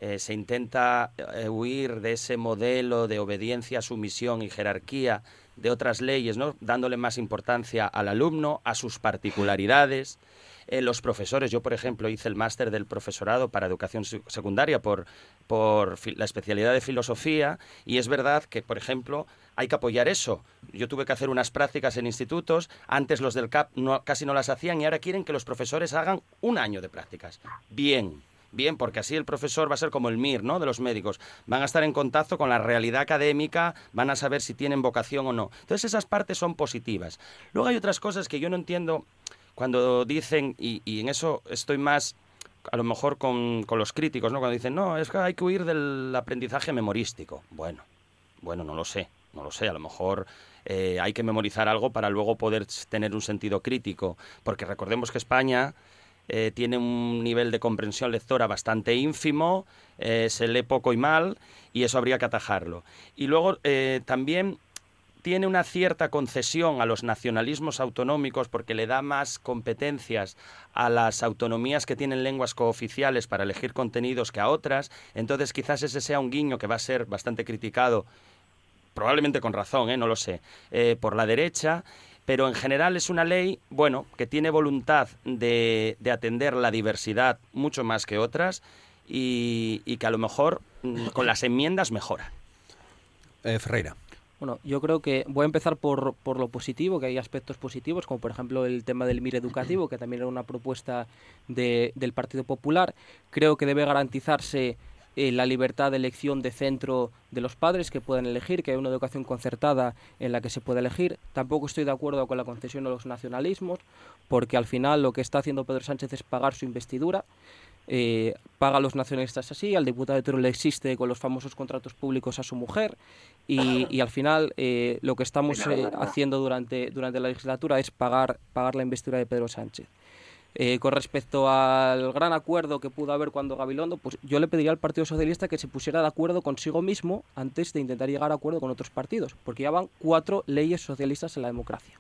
eh, se intenta eh, huir de ese modelo de obediencia, sumisión y jerarquía de otras leyes, ¿no? dándole más importancia al alumno, a sus particularidades. Eh, los profesores, yo por ejemplo hice el máster del profesorado para educación secundaria por, por la especialidad de filosofía y es verdad que, por ejemplo, hay que apoyar eso. Yo tuve que hacer unas prácticas en institutos, antes los del CAP casi no las hacían y ahora quieren que los profesores hagan un año de prácticas. Bien, bien, porque así el profesor va a ser como el MIR, ¿no? De los médicos. Van a estar en contacto con la realidad académica, van a saber si tienen vocación o no. Entonces esas partes son positivas. Luego hay otras cosas que yo no entiendo cuando dicen, y, en eso estoy más a lo mejor con, los críticos, ¿no? Cuando dicen, no, es que hay que huir del aprendizaje memorístico. Bueno, bueno, no lo sé, no lo sé, a lo mejor eh, hay que memorizar algo para luego poder tener un sentido crítico, porque recordemos que España eh, tiene un nivel de comprensión lectora bastante ínfimo, eh, se lee poco y mal, y eso habría que atajarlo. Y luego también tiene una cierta concesión a los nacionalismos autonómicos porque le da más competencias a las autonomías que tienen lenguas cooficiales para elegir contenidos que a otras, entonces quizás ese sea un guiño que va a ser bastante criticado, probablemente con razón, ¿eh? no lo sé, eh, por la derecha, pero en general es una ley, bueno, que tiene voluntad de, atender la diversidad mucho más que otras y, que a lo mejor mm, con las enmiendas mejora. Eh, Ferreira. Bueno, yo creo que voy a empezar por, por lo positivo, que hay aspectos positivos, como por ejemplo el tema del MIR educativo, que también era una propuesta de, del Partido Popular. Creo que debe garantizarse eh, la libertad de elección de centro de los padres que puedan elegir, que hay una educación concertada en la que se puede elegir. Tampoco estoy de acuerdo con la concesión de los nacionalismos, porque al final lo que está haciendo Pedro Sánchez es pagar su investidura. eh, paga a los nacionalistas así, al diputado de Teruel existe con los famosos contratos públicos a su mujer y, al final eh, lo que estamos eh, haciendo durante, durante la legislatura es pagar, pagar la investidura de Pedro Sánchez. Con respecto al gran acuerdo que pudo haber cuando Gabilondo, pues yo le pediría al Partido Socialista que se pusiera de acuerdo consigo mismo antes de intentar llegar a acuerdo con otros partidos, porque ya van cuatro leyes socialistas en la democracia.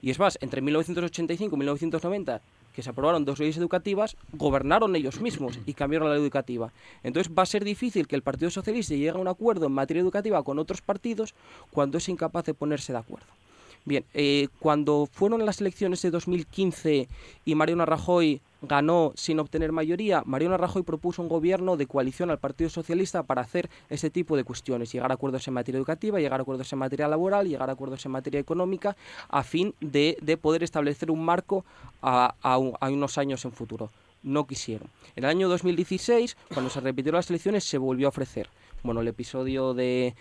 Y es más, entre 1985 y 1990 que se aprobaron dos leyes educativas, gobernaron ellos mismos y cambiaron la ley educativa. Entonces va a ser difícil que el Partido Socialista llegue a un acuerdo en materia educativa con otros partidos cuando es incapaz de ponerse de acuerdo. Bien, eh, cuando fueron las elecciones de 2015 y Mariano Rajoy ganó sin obtener mayoría, Mariano Rajoy propuso un gobierno de coalición al Partido Socialista para hacer ese tipo de cuestiones, llegar a acuerdos en materia educativa, llegar a acuerdos en materia laboral, llegar a acuerdos en materia económica, a fin de, poder establecer un marco a, a unos años en futuro. No quisieron. En el año 2016, cuando se repitieron las elecciones, se volvió a ofrecer bueno, el episodio de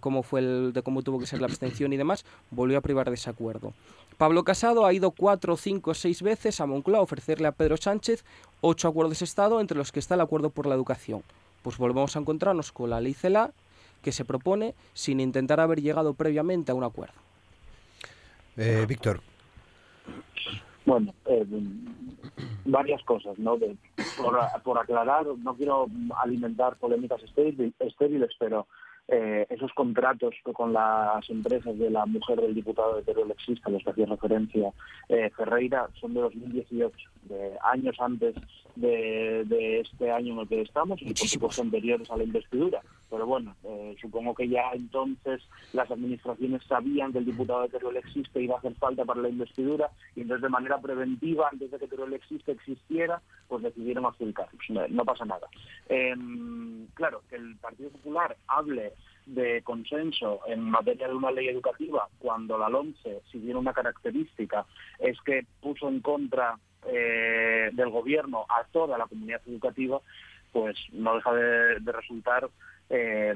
cómo fue el, de cómo tuvo que ser la abstención y demás, volvió a privar de ese acuerdo. Pablo Casado ha ido cuatro, cinco, seis veces a Moncloa a ofrecerle a Pedro Sánchez ocho acuerdos de Estado, entre los que está el acuerdo por la educación. Pues volvemos a encontrarnos con la ley CELA que se propone sin intentar haber llegado previamente a un acuerdo. Eh, Víctor. Bueno, eh, varias cosas, ¿no? por, aclarar, no quiero alimentar polémicas estériles, pero eh, esos contratos con las empresas de la mujer del diputado de Teruel existe, a los que hacía referencia eh, Ferreira, son de 2018, de años antes de, este año en el que estamos y por supuesto anteriores a la investidura. Pero bueno, eh, supongo que ya entonces las administraciones sabían que el diputado de Teruel existe y iba a hacer falta para la investidura y entonces de manera preventiva, antes de que Teruel existe existiera, pues decidieron adjudicarlos. No, no pasa nada. Em, claro, que el Partido Popular hable de consenso en materia de una ley educativa cuando la LOMCE, si tiene una característica, es que puso en contra eh, del gobierno a toda la comunidad educativa, pues no deja de, resultar eh,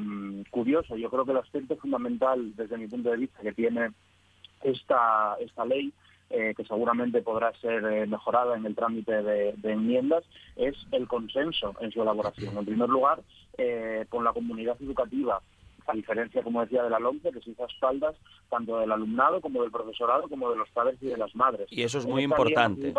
curioso. Yo creo que el aspecto fundamental, desde mi punto de vista, que tiene esta, esta ley, eh, que seguramente podrá ser mejorada en el trámite de, enmiendas, es el consenso en su elaboración. En primer lugar, con la comunidad educativa, a diferencia, como decía, de la LOMCE, que se hizo a espaldas tanto del alumnado como del profesorado, como de los padres y de las madres. Y eso es muy importante.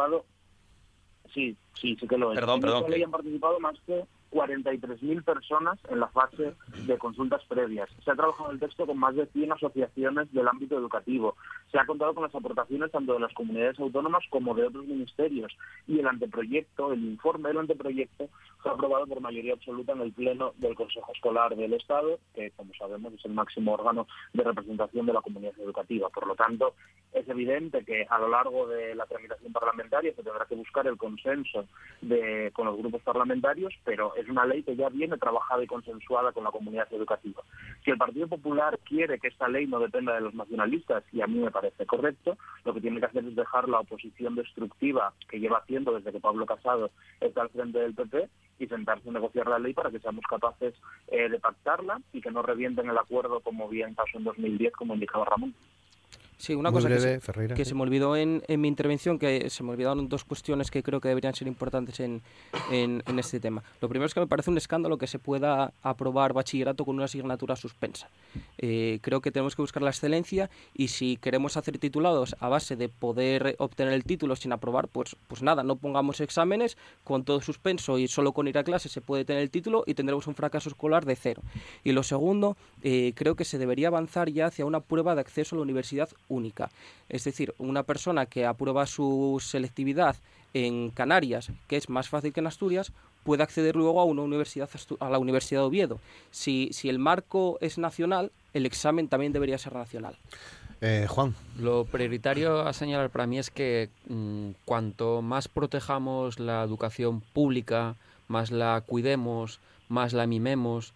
Sí, sí, sí que lo es. Perdón, perdón. Que... han participado más que 43.000 personas en la fase de consultas previas. Se ha trabajado el texto con más de 100 asociaciones del ámbito educativo. Se ha contado con las aportaciones tanto de las comunidades autónomas como de otros ministerios. Y el anteproyecto, el informe del anteproyecto, fue aprobado por mayoría absoluta en el Pleno del Consejo Escolar del Estado, que, como sabemos, es el máximo órgano de representación de la comunidad educativa. Por lo tanto, es evidente que a lo largo de la tramitación parlamentaria se tendrá que buscar el consenso de, con los grupos parlamentarios, pero es una ley que ya viene trabajada y consensuada con la comunidad educativa. Si el Partido Popular quiere que esta ley no dependa de los nacionalistas, y a mí me parece correcto, lo que tiene que hacer es dejar la oposición destructiva que lleva haciendo desde que Pablo Casado está al frente del PP y sentarse a negociar la ley para que seamos capaces eh, de pactarla y que no revienten el acuerdo como bien pasó en 2010, como indicaba Ramón. Sí, una cosa que, se, me olvidó en, mi intervención, que se me olvidaron dos cuestiones que creo que deberían ser importantes en, este tema. Lo primero es que me parece un escándalo que se pueda aprobar bachillerato con una asignatura suspensa. Eh, creo que tenemos que buscar la excelencia y si queremos hacer titulados a base de poder obtener el título sin aprobar, pues, pues nada, no pongamos exámenes con todo suspenso y solo con ir a clase se puede tener el título y tendremos un fracaso escolar de cero. Y lo segundo, eh, creo que se debería avanzar ya hacia una prueba de acceso a la universidad única. Es decir, una persona que aprueba su selectividad en Canarias, que es más fácil que en Asturias, puede acceder luego a una universidad a la Universidad de Oviedo. Si, si el marco es nacional, el examen también debería ser nacional. Eh, Juan. Lo prioritario a señalar para mí es que mm, cuanto más protejamos la educación pública, más la cuidemos, más la mimemos,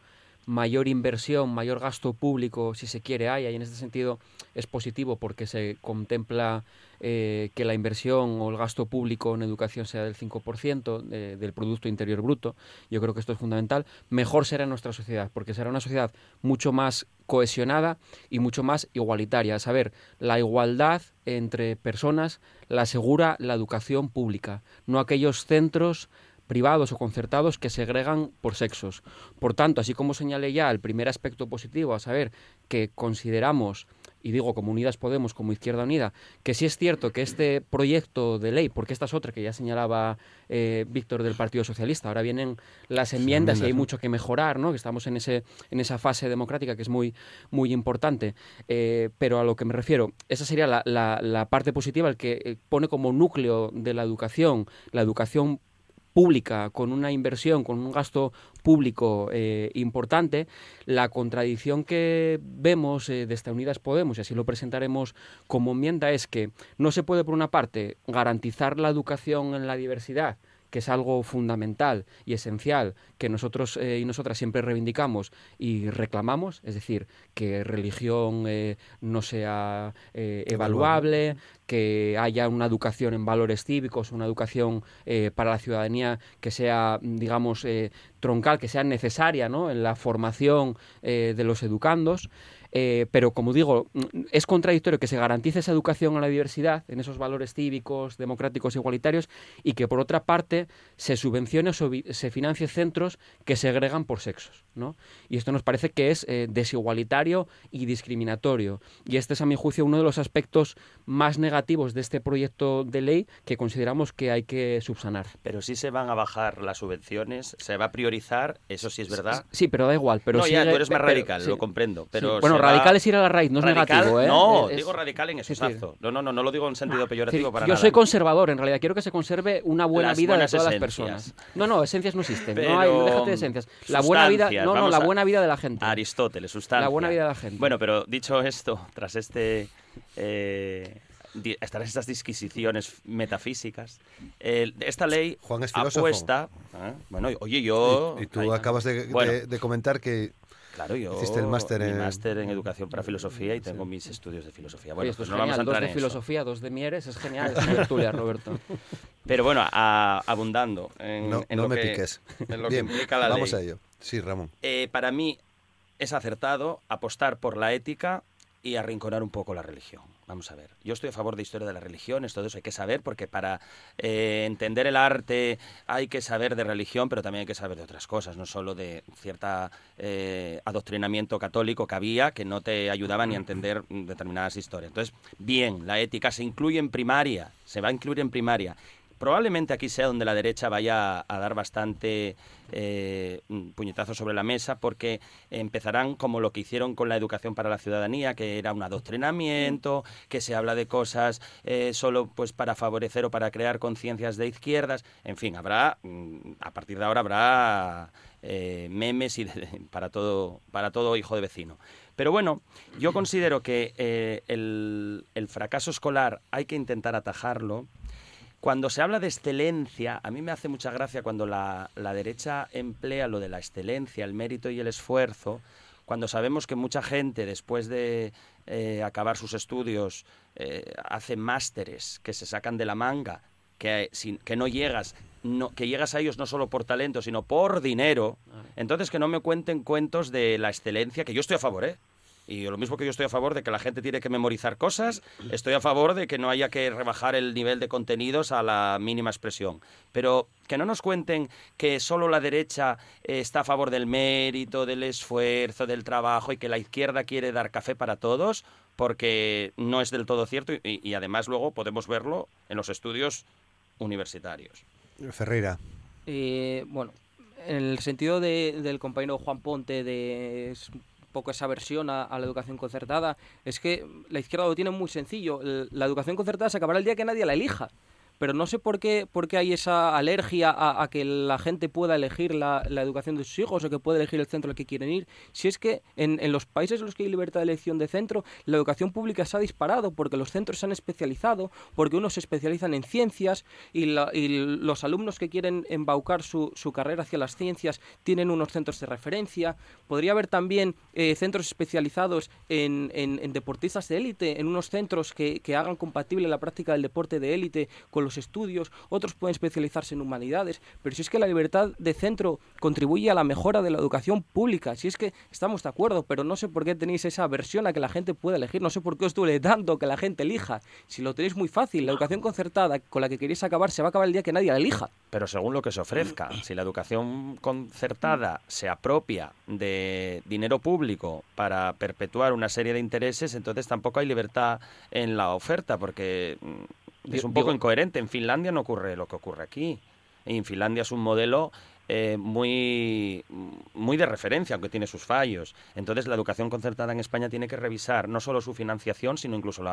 mayor inversión, mayor gasto público, si se quiere, hay. Y en este sentido es positivo porque se contempla eh, que la inversión o el gasto público en educación sea del 5% del Producto Interior Bruto. Yo creo que esto es fundamental. Mejor será nuestra sociedad, porque será una sociedad mucho más cohesionada y mucho más igualitaria. Saber, la igualdad entre personas la asegura la educación pública, no aquellos centros privados o concertados que segregan por sexos. Por tanto, así como señalé ya el primer aspecto positivo, a saber que consideramos y digo como Unidas Podemos, como Izquierda Unida, que sí es cierto que este proyecto de ley, porque esta es otra que ya señalaba eh, Víctor del Partido Socialista, ahora vienen las enmiendas y hay mucho que mejorar, ¿no? que estamos en, ese, en esa fase democrática que es muy, muy importante, eh, pero a lo que me refiero, esa sería la, la parte positiva, el que eh, pone como núcleo de la educación, la educación pública, con una inversión, con un gasto público eh, importante, la contradicción que vemos eh, desde Unidas Podemos, y así lo presentaremos como enmienda, es que no se puede, por una parte, garantizar la educación en la diversidad, que es algo fundamental y esencial que nosotros eh, y nosotras siempre reivindicamos y reclamamos, es decir, que religión eh, no sea eh, evaluable, que haya una educación en valores cívicos, una educación para la ciudadanía que sea, digamos, troncal, que sea necesaria ¿no? en la formación de los educandos. Eh, pero como digo, es contradictorio que se garantice esa educación a la diversidad, en esos valores cívicos, democráticos, igualitarios, y que por otra parte se subvencione o se financie centros que segregan por sexos. ¿no? Y esto nos parece que es eh, desigualitario y discriminatorio. Y este es, a mi juicio, uno de los aspectos más negativos de este proyecto de ley que consideramos que hay que subsanar. Pero si se van a bajar las subvenciones, se va a priorizar, eso sí es verdad. Sí, pero da igual. Pero no, ya, tú eres más radical, lo comprendo. Pero bueno, radical es ir a la raíz, no es negativo. ¿eh? No, digo radical en eso. No, no, no, no lo digo en sentido peyorativo para Yo nada. soy conservador, en realidad. Quiero que se conserve una buena vida de todas las personas. No, no, esencias no existen. No hay, déjate de esencias. La buena vida, no, no, la buena vida de la gente. Aristóteles, sustancia. La buena vida de la gente. Bueno, pero dicho esto, tras este... Eh, estas disquisiciones metafísicas. esta ley Juan es apuesta. ¿eh? Bueno, oye, yo. Y, tú acabas de, comentar que Claro, yo hiciste el máster en... máster en educación para filosofía y tengo mis estudios de filosofía. Bueno, pues no vamos a entrar dos de filosofía, dos de Mieres, es genial, es *laughs* tertulia, Roberto. Pero bueno, abundando en, no, lo me que, piques. En lo que implica la vamos ley. a ello. Sí, Ramón. Eh, para mí es acertado apostar por la ética y arrinconar un poco la religión. Vamos a ver. Yo estoy a favor de historia de las religiones, todo eso hay que saber, porque para eh, entender el arte hay que saber de religión, pero también hay que saber de otras cosas, no solo de cierta eh, adoctrinamiento católico que había que no te ayudaba ni a entender determinadas historias. Entonces, bien, la ética se incluye en primaria, se va a incluir en primaria probablemente aquí sea donde la derecha vaya a dar bastante eh, puñetazo sobre la mesa porque empezarán como lo que hicieron con la educación para la ciudadanía, que era un adoctrinamiento, que se habla de cosas eh, solo pues para favorecer o para crear conciencias de izquierdas. En fin, habrá, mm, a partir de ahora habrá eh, memes y *laughs* para, todo, para todo hijo de vecino. Pero bueno, yo considero que el, el fracaso escolar hay que intentar atajarlo cuando se habla de excelencia, a mí me hace mucha gracia cuando la, derecha emplea lo de la excelencia, el mérito y el esfuerzo, cuando sabemos que mucha gente después de eh, acabar sus estudios eh, hace másteres que se sacan de la manga, que, que no llegas, no, que llegas a ellos no solo por talento, sino por dinero, entonces que no me cuenten cuentos de la excelencia, que yo estoy a favor, ¿eh? Y lo mismo que yo estoy a favor de que la gente tiene que memorizar cosas, estoy a favor de que no haya que rebajar el nivel de contenidos a la mínima expresión. Pero que no nos cuenten que solo la derecha eh, está a favor del mérito, del esfuerzo, del trabajo y que la izquierda quiere dar café para todos, porque no es del todo cierto y, además luego podemos verlo en los estudios universitarios. Ferreira. Eh, bueno, en el sentido del compañero Juan Ponte de poco esa versión a, la educación concertada, es que la izquierda lo tiene muy sencillo. La educación concertada se acabará el día que nadie la elija pero no sé por qué, por qué hay esa alergia a, que la gente pueda elegir la, educación de sus hijos o que pueda elegir el centro al que quieren ir. Si es que en, los países en los que hay libertad de elección de centro, la educación pública se ha disparado porque los centros se han especializado, porque unos se especializan en ciencias y, los alumnos que quieren embaucar su, carrera hacia las ciencias tienen unos centros de referencia. Podría haber también eh, centros especializados en, deportistas de élite, en unos centros que, que hagan compatible la práctica del deporte de élite con los estudios, otros pueden especializarse en humanidades, pero si es que la libertad de centro contribuye a la mejora de la educación pública, si es que estamos de acuerdo, pero no sé por qué tenéis esa aversión a que la gente pueda elegir, no sé por qué os duele tanto que la gente elija, si lo tenéis muy fácil, la educación concertada con la que queréis acabar se va a acabar el día que nadie la elija. Pero según lo que se ofrezca, si la educación concertada se apropia de dinero público para perpetuar una serie de intereses, entonces tampoco hay libertad en la oferta, porque mm, es un poco incoherente. En Finlandia no ocurre lo que ocurre aquí. En Finlandia es un modelo eh, muy, muy de referencia, aunque tiene sus fallos. Entonces, la educación concertada en España tiene que revisar no solo su financiación, sino incluso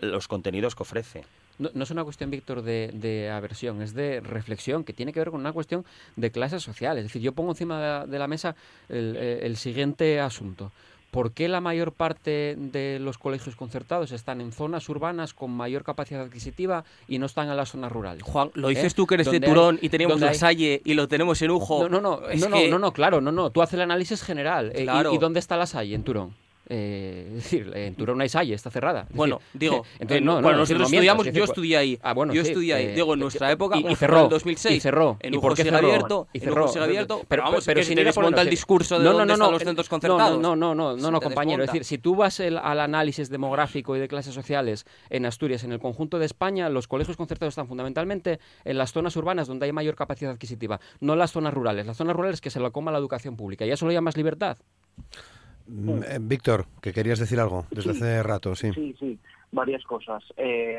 los contenidos que ofrece. No, es una cuestión, Víctor, de, aversión, es de reflexión, que tiene que ver con una cuestión de clases sociales. Es decir, yo pongo encima de la, mesa el siguiente asunto. ¿Por qué la mayor parte de los colegios concertados están en zonas urbanas con mayor capacidad adquisitiva y no están en las zonas rurales? Juan, lo dices ¿Eh? tú que eres de Turón y teníamos la Salle y lo tenemos en Ujo. No, no, no, no, no, claro, no, no. Tú haces el análisis general. Eh, ¿Y, dónde está la Salle en Turón? Eh, *laughs* es decir, en Turón hay Salle, está cerrada. bueno, digo, *laughs* entonces, no, bueno, nosotros estudiamos, yo estudié ahí. Ah, bueno, yo estudié ahí. digo, en nuestra época, y, cerró, en 2006. Y cerró. En ¿Y por qué cerró? abierto, y cerró. Abierto, pero, vamos, pero, si no monta el discurso de no, dónde están los centros concertados. No, no, no, no, no, compañero. Es decir, si tú vas al análisis demográfico y de clases sociales en Asturias, en el conjunto de España, los colegios concertados están fundamentalmente en las zonas urbanas donde hay mayor capacidad adquisitiva, no en las zonas rurales. Las zonas rurales que se lo coma la educación pública. ¿Y eso lo llamas libertad? Mm, eh, Víctor, que querías decir algo desde hace rato, sí. Sí, sí, varias cosas. Eh,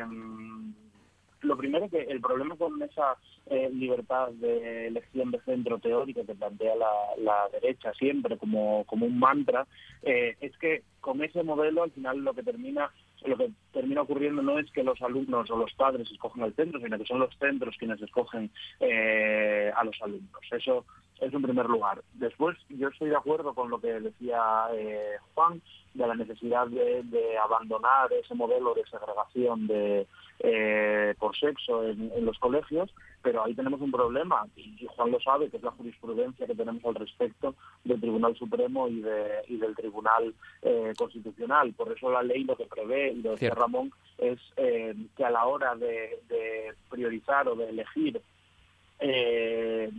lo primero que el problema con esa eh, libertad de elección de centro teórico que plantea la, derecha siempre como, como un mantra es que con ese modelo al final lo que termina lo que termina ocurriendo no es que los alumnos o los padres escogen el centro, sino que son los centros quienes escogen a los alumnos. Eso es en primer lugar. Después, yo estoy de acuerdo con lo que decía eh, Juan, de la necesidad de, abandonar ese modelo de segregación de, eh, por sexo en, los colegios, pero ahí tenemos un problema, y, Juan lo sabe, que es la jurisprudencia que tenemos al respecto del Tribunal Supremo y, de, y del Tribunal eh, Constitucional. Por eso la ley lo que prevé, y lo decía Ramón, es que a la hora de, de priorizar o de elegir eh,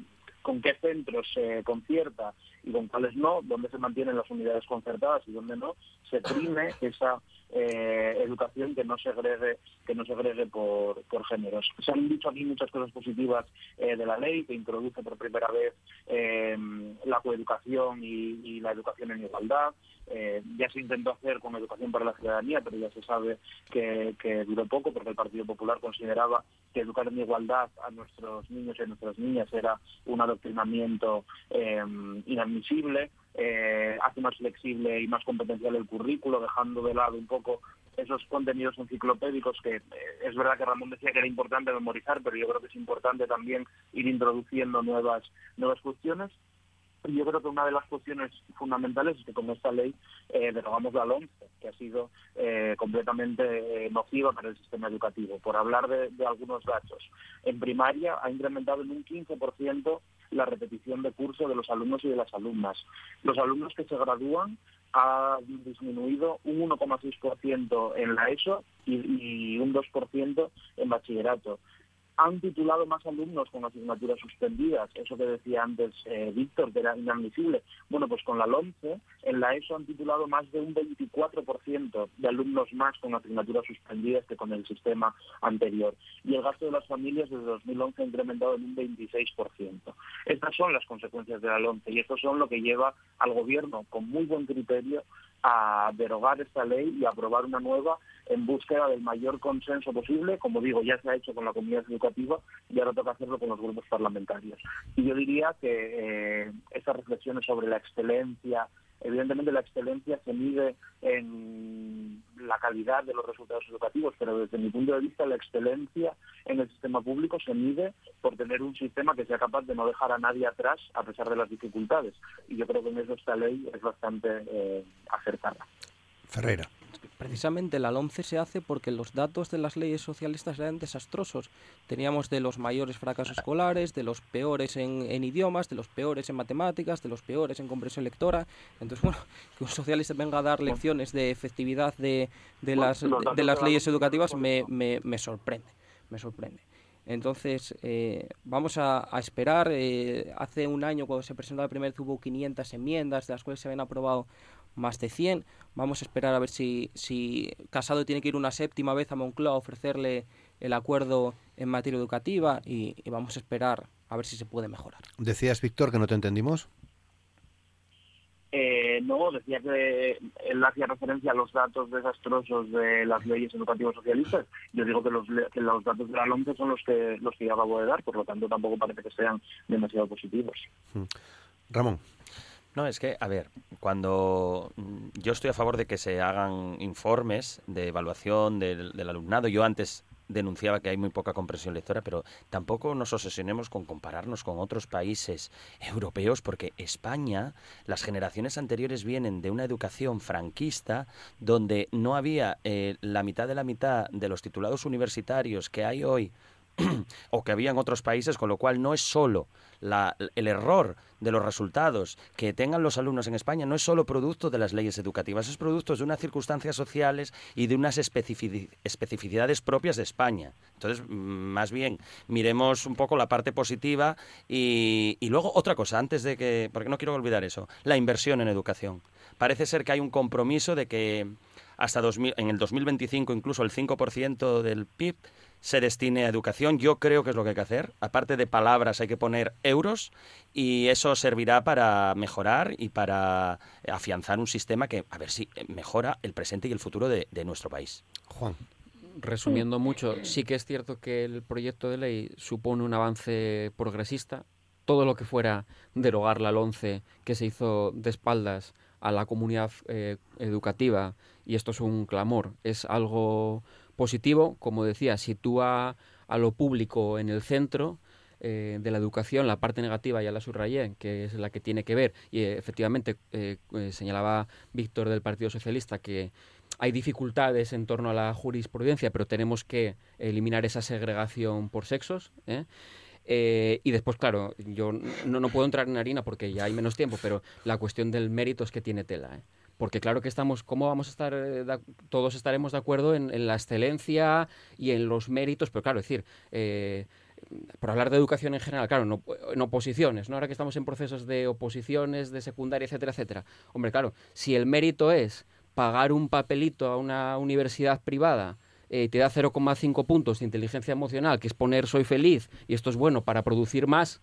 con qué centros se concierta y con cuáles no, dónde se mantienen las unidades concertadas y dónde no, se prime esa eh, educación que no segregue que no segregue por, por géneros. Se han dicho aquí muchas cosas positivas eh, de la ley, que introduce por primera vez eh, la coeducación y, la educación en igualdad. ya se intentó hacer con educación para la ciudadanía, pero ya se sabe que, duró poco porque el Partido Popular consideraba que educar en igualdad a nuestros niños y a nuestras niñas era un adoctrinamiento inadmisible. Eh, hace más flexible y más competencial el currículo, dejando de lado un poco esos contenidos enciclopédicos que eh, es verdad que Ramón decía que era importante memorizar, pero yo creo que es importante también ir introduciendo nuevas, nuevas cuestiones. Yo creo que una de las cuestiones fundamentales es que con esta ley eh, derogamos la LOMCE, que ha sido eh, completamente nociva para el sistema educativo. Por hablar de, de algunos datos, en primaria ha incrementado en un 15% la repetición de curso de los alumnos y de las alumnas. Los alumnos que se gradúan ha disminuido un 1,6% en la ESO y, y un 2% en bachillerato han titulado más alumnos con asignaturas suspendidas, eso que decía antes eh, Víctor, que era inadmisible. Bueno, pues con la LOMCE, en la ESO han titulado más de un 24% de alumnos más con asignaturas suspendidas que con el sistema anterior. Y el gasto de las familias desde 2011 ha incrementado en un 26%. Estas son las consecuencias de la LOMCE y esto son lo que lleva al gobierno con muy buen criterio a derogar esta ley y aprobar una nueva en búsqueda del mayor consenso posible. Como digo, ya se ha hecho con la comunidad educativa y ahora toca hacerlo con los grupos parlamentarios. Y yo diría que eh, reflexiones sobre la excelencia, evidentemente la excelencia se mide en la calidad de los resultados educativos, pero desde mi punto de vista la excelencia en el sistema público se mide por tener un sistema que sea capaz de no dejar a nadie atrás a pesar de las dificultades. Y yo creo que en eso esta ley es bastante eh, acertada. Ferreira. Precisamente la LOMCE se hace porque los datos de las leyes socialistas eran desastrosos. Teníamos de los mayores fracasos escolares, de los peores en, idiomas, de los peores en matemáticas, de los peores en comprensión lectora. Entonces, bueno, que un socialista venga a dar lecciones de efectividad de, de las, de las leyes educativas me, me, me sorprende. Me sorprende. Entonces, eh, vamos a, esperar. Eh, hace un año, cuando se presentó la primera vez, hubo 500 enmiendas, de las cuales se habían aprobado más de 100. Vamos a esperar a ver si, si Casado tiene que ir una séptima vez a Moncloa a ofrecerle el acuerdo en materia educativa y, vamos a esperar a ver si se puede mejorar. Decías, Víctor, que no te entendimos. Eh, no, decía que él hacía referencia a los datos desastrosos de las leyes educativas socialistas. Yo digo que los, los datos de la LOMCE son los que los que acabo de dar, por lo tanto tampoco parece que sean demasiado positivos. Mm. Ramón. No, es que, a ver, cuando mm, yo estoy a favor de que se hagan informes de evaluación del, del alumnado, yo antes denunciaba que hay muy poca comprensión lectora, pero tampoco nos obsesionemos con compararnos con otros países europeos, porque España, las generaciones anteriores vienen de una educación franquista donde no había eh, la mitad de la mitad de los titulados universitarios que hay hoy *clears throat* o que había en otros países, con lo cual no es solo el error de los resultados que tengan los alumnos en España, no es solo producto de las leyes educativas, es producto de unas circunstancias sociales y de unas especificidades propias de España. Entonces, más bien, miremos un poco la parte positiva y, luego otra cosa, antes de que, porque no quiero olvidar eso, la inversión en educación. Parece ser que hay un compromiso de que hasta 2000, en el 2025 incluso el 5% del PIB se destine a educación. Yo creo que es lo que hay que hacer. Aparte de palabras, hay que poner euros y eso servirá para mejorar y para afianzar un sistema que, a ver si mejora el presente y el futuro de, nuestro país. Juan. Resumiendo mucho, sí que es cierto que el proyecto de ley supone un avance progresista. Todo lo que fuera derogar la LONCE que se hizo de espaldas a la comunidad eh, educativa, y esto es un clamor, es algo positivo, como decía, sitúa a lo público en el centro eh, de la educación, la parte negativa ya la subrayé, que es la que tiene que ver, y eh, efectivamente eh, señalaba Víctor del Partido Socialista que hay dificultades en torno a la jurisprudencia, pero tenemos que eliminar esa segregación por sexos. y después, claro, yo no, puedo entrar en harina porque ya hay menos tiempo, pero la cuestión del mérito es que tiene tela porque claro que estamos, ¿cómo vamos a estar, eh, todos estaremos de acuerdo en, la excelencia y en los méritos? Pero claro, es decir, eh, por hablar de educación en general, claro, no, en oposiciones, ¿no? Ahora que estamos en procesos de oposiciones, de secundaria, etcétera, etcétera. Hombre, claro, si el mérito es pagar un papelito a una universidad privada eh, te da 0,5 puntos de inteligencia emocional, que es poner soy feliz y esto es bueno para producir más,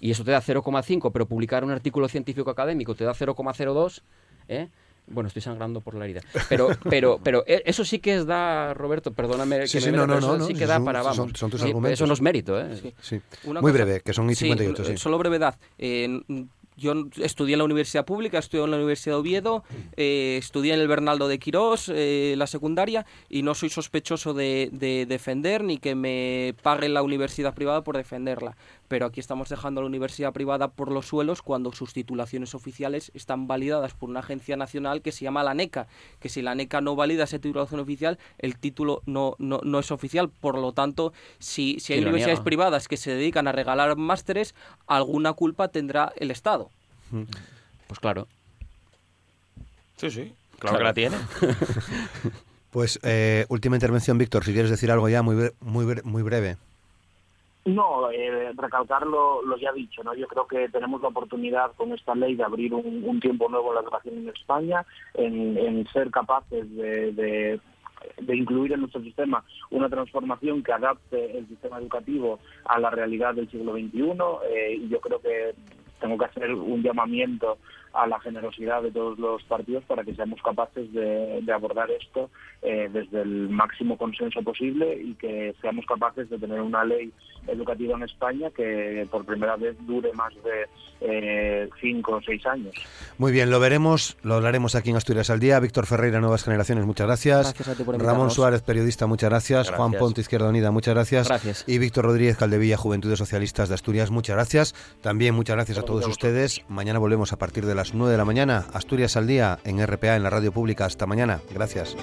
y eso te da 0,5, pero publicar un artículo científico académico te da 0,02, ¿eh? Bueno, estoy sangrando por la herida. Pero, pero, pero eh, eso sí que es da, Roberto, perdóname que sí, me sí, no, no, no, sí que da para, vamos. Son, tus argumentos. Eso no es mérito, ¿eh? Sí. Muy breve, que son y 58, sí. Solo brevedad. Eh, yo estudié en la universidad pública, estudié en la Universidad de Oviedo, eh, estudié en el Bernaldo de Quirós, eh, la secundaria, y no soy sospechoso de, de, defender ni que me pague la universidad privada por defenderla. Pero aquí estamos dejando a la universidad privada por los suelos cuando sus titulaciones oficiales están validadas por una agencia nacional que se llama la NECA, que si la NECA no valida esa titulación oficial, el título no, no, no es oficial. Por lo tanto, si, si hay universidades privadas que se dedican a regalar másteres, alguna culpa tendrá el Estado. Pues claro. Sí, sí, claro, que la tiene. *laughs* pues eh, última intervención, Víctor, si quieres decir algo ya muy, muy, muy breve. No, eh, recalcar lo, ya dicho, ¿no? Yo creo que tenemos la oportunidad con esta ley de abrir un, tiempo nuevo en la educación en España, en, ser capaces de, incluir en nuestro sistema una transformación que adapte el sistema educativo a la realidad del siglo XXI eh, y yo creo que tengo que hacer un llamamiento a la generosidad de todos los partidos para que seamos capaces de, abordar esto eh, desde el máximo consenso posible y que seamos capaces de tener una ley educativa en España que por primera vez dure más de eh, cinco o seis años. Muy bien, lo veremos, lo hablaremos aquí en Asturias al Día. Víctor Ferreira, Nuevas Generaciones, muchas gracias. Ramón Suárez, periodista, muchas gracias. Juan Ponte, Izquierda Unida, muchas gracias. Gracias. Y Víctor Rodríguez Caldevilla, Juventudes Socialistas de Asturias, muchas gracias. También muchas gracias a todos ustedes. Mañana volvemos a partir de las 9 de la mañana. Asturias al día en RPA, en la radio pública. Hasta mañana. Gracias.